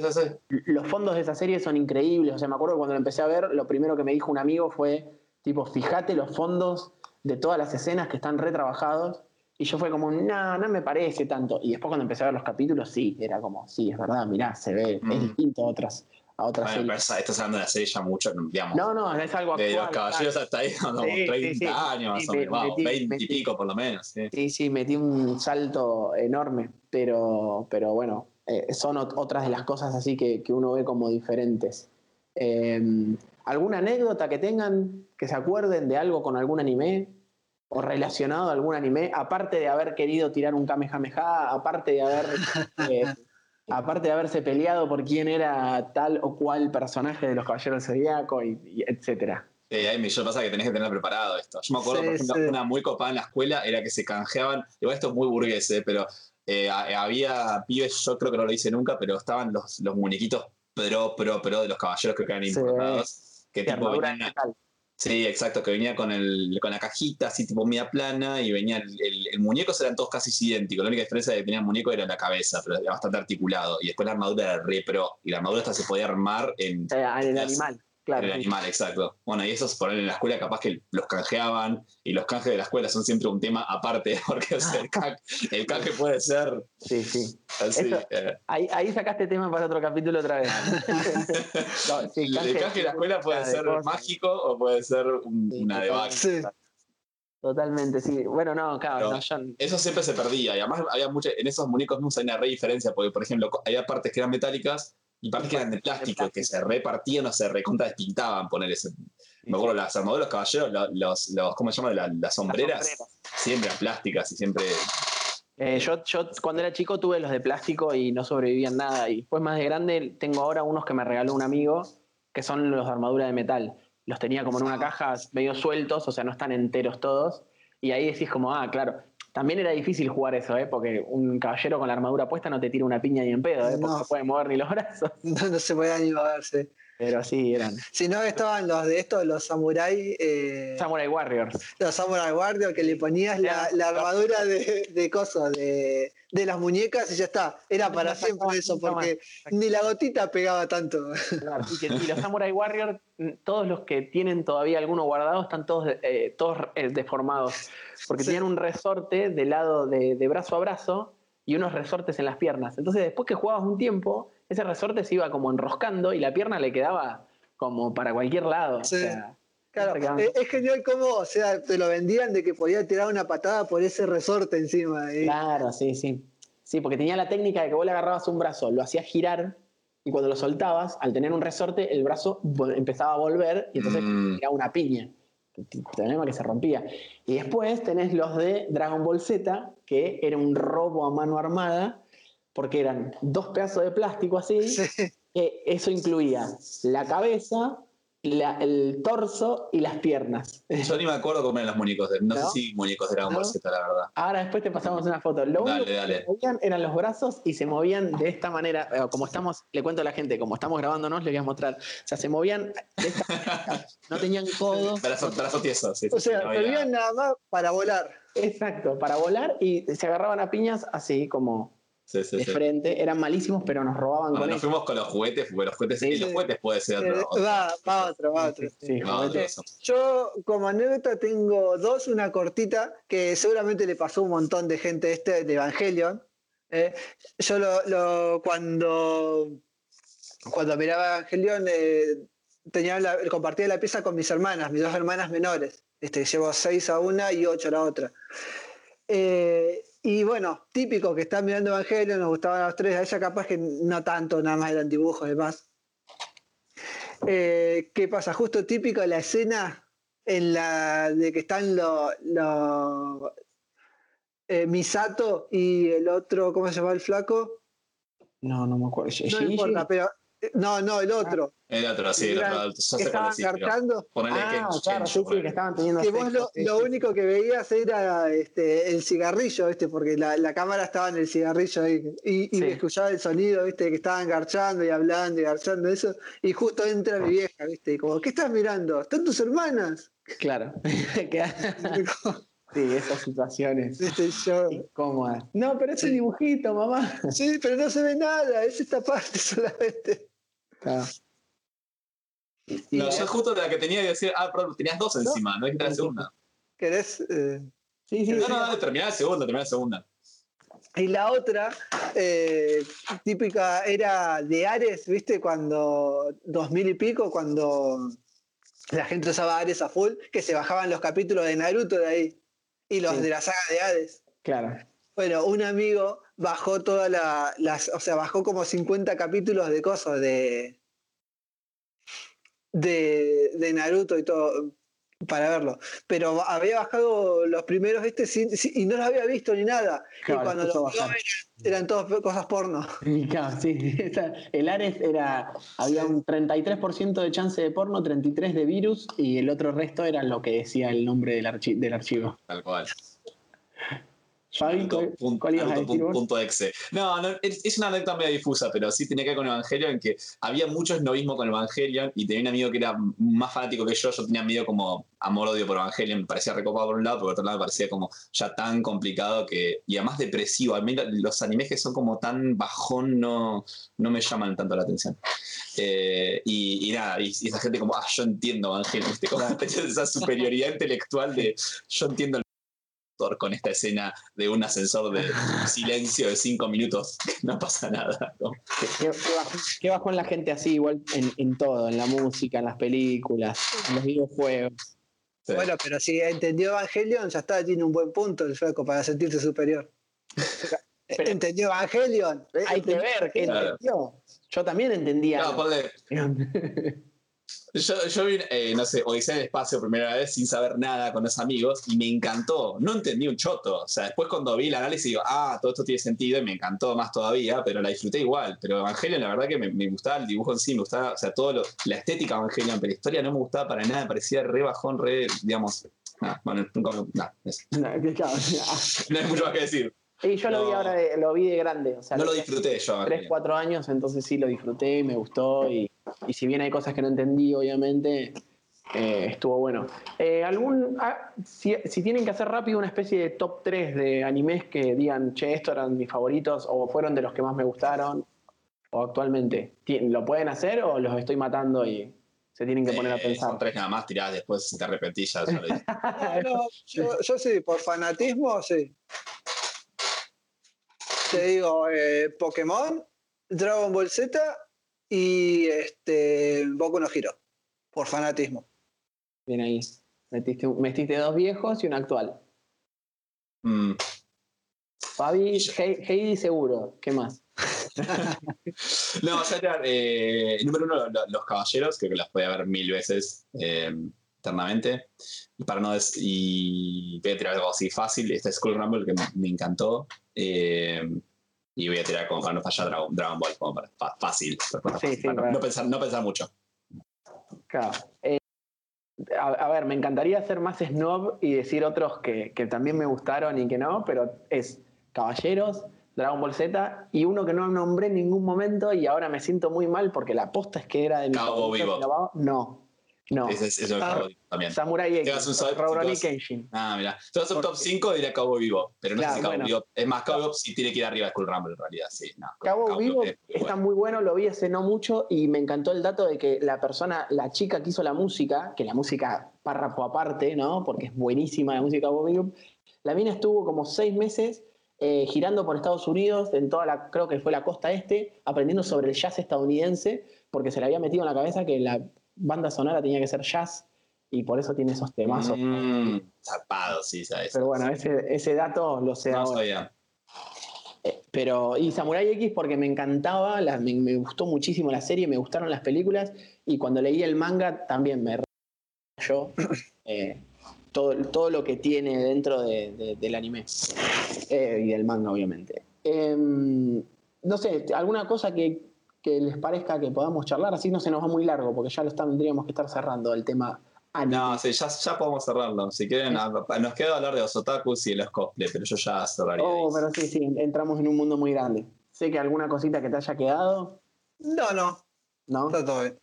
B: los fondos de esa serie son increíbles, o sea, me acuerdo que cuando lo empecé a ver, lo primero que me dijo un amigo fue, tipo, fíjate los fondos de todas las escenas que están retrabajados y yo fue como, no, no me parece tanto. Y después cuando empecé a ver los capítulos, sí, era como, sí, es verdad, mirá, se ve, es mm. distinto a otras, a otras
C: series. estás hablando de la serie ya mucho, digamos.
B: No, no, es algo actual.
C: De los caballeros hasta ahí, como 30 años más o menos, 20 y pico por lo menos.
B: Sí. sí, metí un salto enorme, pero, pero bueno, eh, son otras de las cosas así que, que uno ve como diferentes. Em, ¿Alguna anécdota que tengan, que se acuerden de algo con algún anime? O relacionado a algún anime, aparte de haber querido tirar un Kamehameha, aparte de haber eh, aparte de haberse peleado por quién era tal o cual personaje de los Caballeros Zodíaco y, y etcétera.
C: Sí, ahí yo pasa que tenés que tener preparado esto. Yo me acuerdo, por ejemplo, una muy copada en la escuela era que se canjeaban, igual esto es muy burgués, eh, pero eh, había pibes, yo creo que no lo hice nunca, pero estaban los, los muñequitos pro, pro, pro de los caballeros que eran importados. Que tipo venían, Sí, exacto, que venía con, el, con la cajita así tipo media plana y venía el, el, muñeco, eran todos casi idénticos. La única diferencia que tenía el muñeco era la cabeza, pero era bastante articulado. Y después la armadura era re pro. Y la armadura hasta se podía armar en.
B: en el animal. Claro,
C: el animal, exacto. Bueno, y esos por en la escuela capaz que los canjeaban y los canjes de la escuela son siempre un tema aparte, porque el, canje, puede ser.
B: Sí, sí. Eh. ahí, sacaste tema para otro capítulo otra vez.
C: el canje de la escuela puede ser mágico o puede ser una debacle. Sí.
B: Totalmente, sí. Bueno, no, claro,
C: Eso siempre se perdía. Y además había mucha, en esos muñecos no hay una re diferencia, porque por ejemplo, había partes que eran metálicas y partes que eran de plástico, que se repartían o se recontra despintaban, poner ese. Me acuerdo, las armaduras caballeros, los, los, ¿cómo se llama? Las, sombreras, siempre eran plásticas y siempre.
B: Eh, yo, yo cuando era chico tuve los de plástico y no sobrevivían nada. Y después más de grande tengo ahora unos que me regaló un amigo, que son los de armadura de metal. Los tenía como en una caja medio sueltos, o sea, no están enteros todos. Y ahí decís como, ah, claro, también era difícil jugar eso, ¿eh? porque un caballero con la armadura puesta no te tira una piña ni en pedo, ¿eh? porque no se puede mover ni los brazos.
D: No, se puede ni moverse.
B: Pero sí, eran.
D: Si no, estaban los de estos, los samurai. Eh,
B: Samurai Warriors.
D: Los Samurai Warriors, que le ponías la, la armadura de, de cosas, de, de, las muñecas y ya está. Era para siempre eso, porque ni la gotita pegaba tanto.
B: Claro, y, que, y, los Samurai Warriors, todos los que tienen todavía alguno guardado, están todos, eh, todos eh, deformados. Porque sí. tenían un resorte de lado de, de brazo a brazo y unos resortes en las piernas. Entonces, después que jugabas un tiempo, ese resorte se iba como enroscando y la pierna le quedaba como para cualquier lado.
D: Sí.
B: O sea,
D: Claro, es, es, genial cómo, o sea, te lo vendían de que podía tirar una patada por ese resorte encima.
B: Claro, sí, sí. Sí, porque tenía la técnica de que vos le agarrabas un brazo, lo hacías girar y cuando lo soltabas, al tener un resorte, el brazo empezaba a volver y entonces mm. era una piña. Tenemos que se rompía. Y después tenés los de Dragon Ball Z, que era un robo a mano armada, porque eran dos pedazos de plástico así. Sí. Que eso incluía la cabeza, la, el torso y las piernas.
C: Yo ni me acuerdo cómo eran los muñecos. De, no, ¿No? sé si muñecos de Dragon Ball Z, la verdad.
B: Ahora después te pasamos una foto. Lo
C: dale,
B: único
C: dale.
B: que se movían eran los brazos y se movían de esta manera. Eh, Como estamos, le cuento a la gente, como estamos grabándonos, le voy a mostrar. O sea, se movían de esta manera. No tenían codos.
C: Brazo, brazo tieso, sí,
D: O sea,
C: no
D: servían
C: había-
D: nada más para volar.
B: Exacto, para volar y se agarraban a piñas así como
C: sí, sí,
B: de
C: sí.
B: frente. Eran malísimos, pero nos robaban
C: Cuando
B: con
C: nos
B: eso.
C: fuimos con los juguetes, porque los juguetes,
B: Sí,
C: y los juguetes puede ser otro.
D: va, va otro, va otro.
B: Sí,
C: No,
B: juguete.
C: otro.
D: Yo, como anécdota, tengo dos, una cortita, que seguramente le pasó a un montón de gente este de Evangelion. ¿eh? Yo lo, lo- cuando, cuando miraba Evangelion, eh, tenía la, compartía la pieza con mis hermanas, mis dos hermanas menores. Este, llevo seis a una y ocho a la otra. Eh, y bueno, típico que están mirando Evangelion, nos gustaban los tres, a ella capaz que no tanto, nada más eran dibujos y demás. Eh, ¿Qué pasa? Justo típico la escena en la de que están los lo, eh, Misato y el otro, ¿cómo se llama el flaco?
B: No, no me acuerdo.
D: No
B: Shinji.
D: importa, pero no, no, el otro.
C: El otro, sí, el otro. Yo cuál
D: estaban
C: ponele que
B: Ah, claro, sí, sí,
C: ponele.
B: que estaban teniendo
D: Que vos lo,
B: sí,
D: lo
B: sí.
D: único que veías era este, el cigarrillo, ¿viste? Porque la, la cámara estaba en el cigarrillo ahí. Y, y
B: Sí.
D: escuchaba el sonido, ¿viste? Que estaban garchando y hablando y garchando eso. Y justo entra mi vieja, ¿viste? Y como, ¿qué estás mirando? ¿Están tus hermanas?
B: Claro. Sí, esas situaciones
D: yo,
B: incómodas. No, pero es un dibujito, mamá.
D: Sí, pero no se ve nada, es esta parte solamente.
B: Claro.
C: No, yo justo de la que tenía que decir, ah, perdón, tenías dos encima, no dijiste la segunda.
D: querés. eh,
B: Sí, sí,
C: No,
B: sí.
C: no, dale, terminá la segunda, terminá la segunda.
D: Y la otra, eh, típica, era de Ares, ¿viste? Cuando, dos mil y pico, cuando la gente usaba Ares a full, que se bajaban los capítulos de Naruto de ahí. Y los
B: Sí.
D: de la saga de Hades.
B: Claro.
D: Bueno, un amigo bajó todas la- las, o sea, bajó como 50 capítulos de cosas de, de, de Naruto y todo para verlo. Pero había bajado los primeros este sin- sin- y no los había visto ni nada.
B: Claro,
D: y cuando
B: los
D: vio eran, eran todas cosas porno.
B: Y claro, sí. El Ares era. Había un 33% de chance de porno, 33% de virus, y el otro resto era lo que decía el nombre del, archi- del archivo.
C: Tal cual.
B: Fabi,
C: Punto,
B: ¿cuál,
C: punto,
B: cuál ibas a
C: punto,
B: decir vos?
C: punto exe. No, no, es, es una anécdota medio difusa, pero sí tenía que ver con Evangelion, en que había mucho esnovismo con Evangelion y tenía un amigo que era más fanático que yo. Yo tenía medio como amor-odio por Evangelion, me parecía recopado por un lado, pero por otro lado me parecía como ya tan complicado que. y además depresivo. A mí lo- los animes que son como tan bajón no, no me llaman tanto la atención. Eh, y, y nada, y, y esa gente como, ah, yo entiendo Evangelion, ¿viste? Como esa superioridad intelectual de yo entiendo el actor con esta escena de un ascensor de silencio de cinco minutos, no pasa nada. ¿no?
B: ¿Qué, qué bajón, la gente así, igual en, en todo, en la música, en las películas, en los videojuegos.
C: Sí.
D: Bueno, pero si entendió Evangelion, ya está, tiene un buen punto el flaco para sentirse superior.
B: Pero-
D: entendió Evangelion.
B: Hay que ver qué
C: Claro.
B: entendió. Yo también entendía.
C: No, ponle- yo, yo vi, eh, no sé, Odisea del Espacio primera vez sin saber nada con los amigos y me encantó. No entendí un choto. O sea, después cuando vi el análisis digo, ah, todo esto tiene sentido y me encantó más todavía, pero la disfruté igual. Pero Evangelion, la verdad que me, me gustaba el dibujo en sí, me gustaba, o sea, todo lo, la estética de Evangelion, pero la historia no me gustaba para nada, me parecía re bajón, re, digamos. nada, bueno, nunca eso.
B: No, claro,
C: no hay mucho más que decir.
B: Y yo lo vi ahora, de, lo vi de grande. O sea,
C: No lo disfruté yo.
B: 3, 4 años, entonces sí lo disfruté y me gustó. Y, y si bien hay cosas que no entendí, obviamente, eh, estuvo bueno. Eh, algún, ah, si, si tienen que hacer rápido una especie de top 3 de animes que digan, che, estos eran mis favoritos o fueron de los que más me gustaron, o actualmente, ¿ti- ¿lo pueden hacer o los estoy matando y se tienen que poner a
C: Eh,
B: pensar?
C: Son tres nada más tiradas después si te arrepentís ya. ya lo dije.
D: No, no, yo, yo sí, por fanatismo, sí. Te digo, eh, Pokémon, Dragon Ball Z y este Boku no Hero. Por fanatismo.
B: Bien ahí. Metiste, metiste dos viejos y un actual.
C: Mm.
B: Fabi, He- Heidi seguro. ¿Qué más?
C: No, ya eh, número uno, lo- los caballeros, creo que los podía ver mil veces eh, eternamente. Y para no des- y voy a tirar algo así fácil, este Skull Rumble que me, encantó. eh, y voy a tirar como para no fallar Dragon, Dragon Ball, como para fácil.
B: Sí, sí,
C: para no,
B: claro.
C: no pensar, no pensar mucho.
B: Claro. Eh, a, a ver, me encantaría ser más snob y decir otros que, que también me gustaron y que no, pero es Caballeros, Dragon Ball Z y uno que no nombré en ningún momento y ahora me siento muy mal porque la aposta es que era de mi
C: Bebop.
B: pero No, no.
C: Ese es, es el
B: Ah.
C: favorito también.
B: Samurai X, Rurouni Kenshin.
C: Ah, mira. Si vas a un top 5, diría Cowboy Vivo. Pero no
B: Claro,
C: sé si
B: bueno.
C: Vivo. Es más, Cowboy Vivo sí tiene que ir arriba de Skull Rumble en realidad. Sí, no.
B: Cabo Vivo
C: es muy
B: está
C: bueno.
B: muy bueno, lo vi hace no mucho y me encantó el dato de que la persona, la chica que hizo la música, que la música párrafo aparte, ¿no? Porque es buenísima la música de Cabo Vivo, la mina estuvo como seis meses eh, girando por Estados Unidos, en toda la, creo que fue la costa este, aprendiendo sobre el jazz estadounidense, porque se le había metido en la cabeza que la banda sonora tenía que ser jazz y por eso tiene esos temazos.
C: Mm, zarpado, sí, sabes.
B: Pero bueno, ese, ese dato lo sé
C: No
B: ahora.
C: sabía.
B: Eh, Pero, y Samurai X porque me encantaba, la- me, me gustó muchísimo la serie, me gustaron las películas y cuando leí el manga también me yo todo, todo lo que tiene dentro de- de- del anime Eh, y del manga, obviamente. Em, no sé, alguna cosa que, que les parezca que podamos charlar, así no se nos va muy largo porque ya lo tendríamos que estar cerrando el tema anime.
C: No, sí, ya, ya podemos cerrarlo. Si quieren, nos queda hablar de los otakus y de los cosplay, pero yo ya cerraría.
B: Oh,
C: ahí.
B: pero sí, sí, entramos en un mundo muy grande. Sé que alguna cosita que te haya quedado,
D: No, no,
B: ¿no?
D: está todo bien.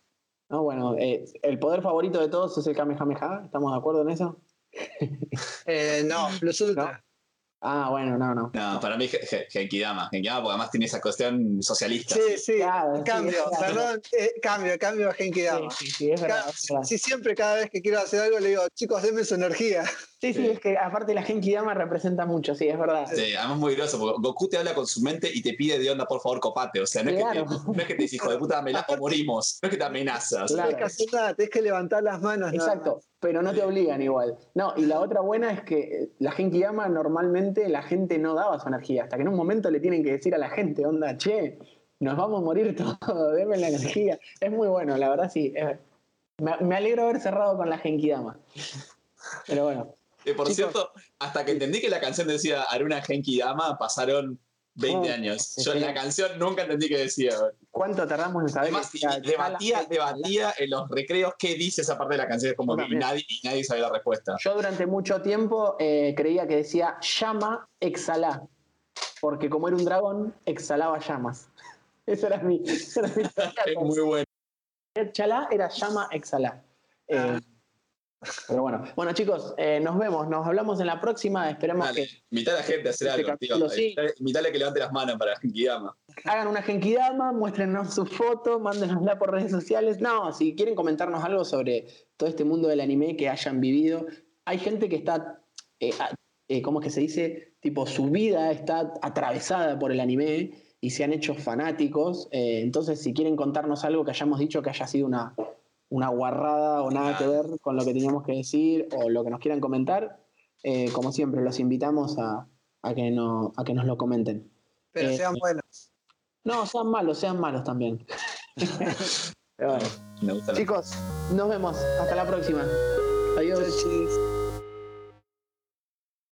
B: No, bueno, eh, el poder favorito de todos es el Kamehameha, ¿estamos de acuerdo en eso?
D: Eh, no, Plus Ultra.
B: Ah, bueno, no, no.
C: No, para mí, Ge- Ge- Genkidama. Genkidama, porque además tiene esa cuestión socialista.
D: Sí, sí,
B: Claro,
D: cambio, perdón, eh, cambio, cambio a Genki Dama.
B: Sí, sí, sí, es verdad.
D: Cada-
B: es verdad.
D: Sí, siempre cada vez que quiero hacer algo le digo, chicos, denme su energía.
B: Sí, sí,
C: Sí.
B: es que aparte la Genki Dama representa mucho, sí, es verdad.
C: Sí, además es muy groso, porque Goku te habla con su mente y te pide de onda, por favor, copate. O sea, no, es, que te, no es que te dice, hijo de puta, me la o morimos. No es que te amenazas.
B: Claro.
D: No hay que nada, tenés que levantar las manos. nada
B: Exacto,
D: más.
B: pero no te obligan igual. No, y la otra buena es que eh, la Genki Dama normalmente la gente no daba su energía, hasta que en un momento le tienen que decir a la gente, onda, che, nos vamos a morir todos, denme la energía. Es muy bueno, la verdad sí. es- me, me alegro haber cerrado con la Genki Dama. Pero bueno.
C: Que por
B: Chicos.
C: cierto, hasta que entendí que la canción decía Aruna Genki Dama, pasaron 20
B: Oh,
C: años. Yo
B: sí.
C: la canción nunca entendí qué decía.
B: ¿Cuánto tardamos en saber
C: Además,
B: que
C: debatía,
B: "Chala,
C: debatía en los recreos qué dice esa parte de la canción, como que nadie, nadie sabía la respuesta.
B: Yo durante mucho tiempo eh, creía que decía llama, exhalá. Porque como era un dragón, exhalaba llamas. Esa era mi. esa era mi
C: Es muy bueno.
B: Chalá era llama, exhalá. Eh,
D: Ah.
B: Pero bueno. Bueno, chicos, eh, nos vemos. Nos hablamos en la próxima. Esperemos
C: Dale,
B: que
C: invita a la gente a hacer
B: este
C: algo, tío.
B: sí.
C: Invitale que levante las manos para Genki Dama.
B: hagan una genkidama, muéstrenos su foto, mándenosla por redes sociales. No, si quieren comentarnos algo sobre todo este mundo del anime que hayan vivido. Hay gente que está, eh, eh, ¿cómo es que se dice? Tipo, su vida está atravesada por el anime y se han hecho fanáticos. Entonces, si quieren contarnos algo que hayamos dicho que haya sido una, una guarrada o nada que ver con lo que teníamos que decir o lo que nos quieran comentar, eh, como siempre, los invitamos a, a que no, a que nos lo comenten.
D: Pero
B: Eh,
D: sean buenos.
B: No, sean malos, sean malos también. Pero bueno.
C: Me gusta la
B: Chicos, nos vemos. Hasta la próxima. Adiós.
D: Chis.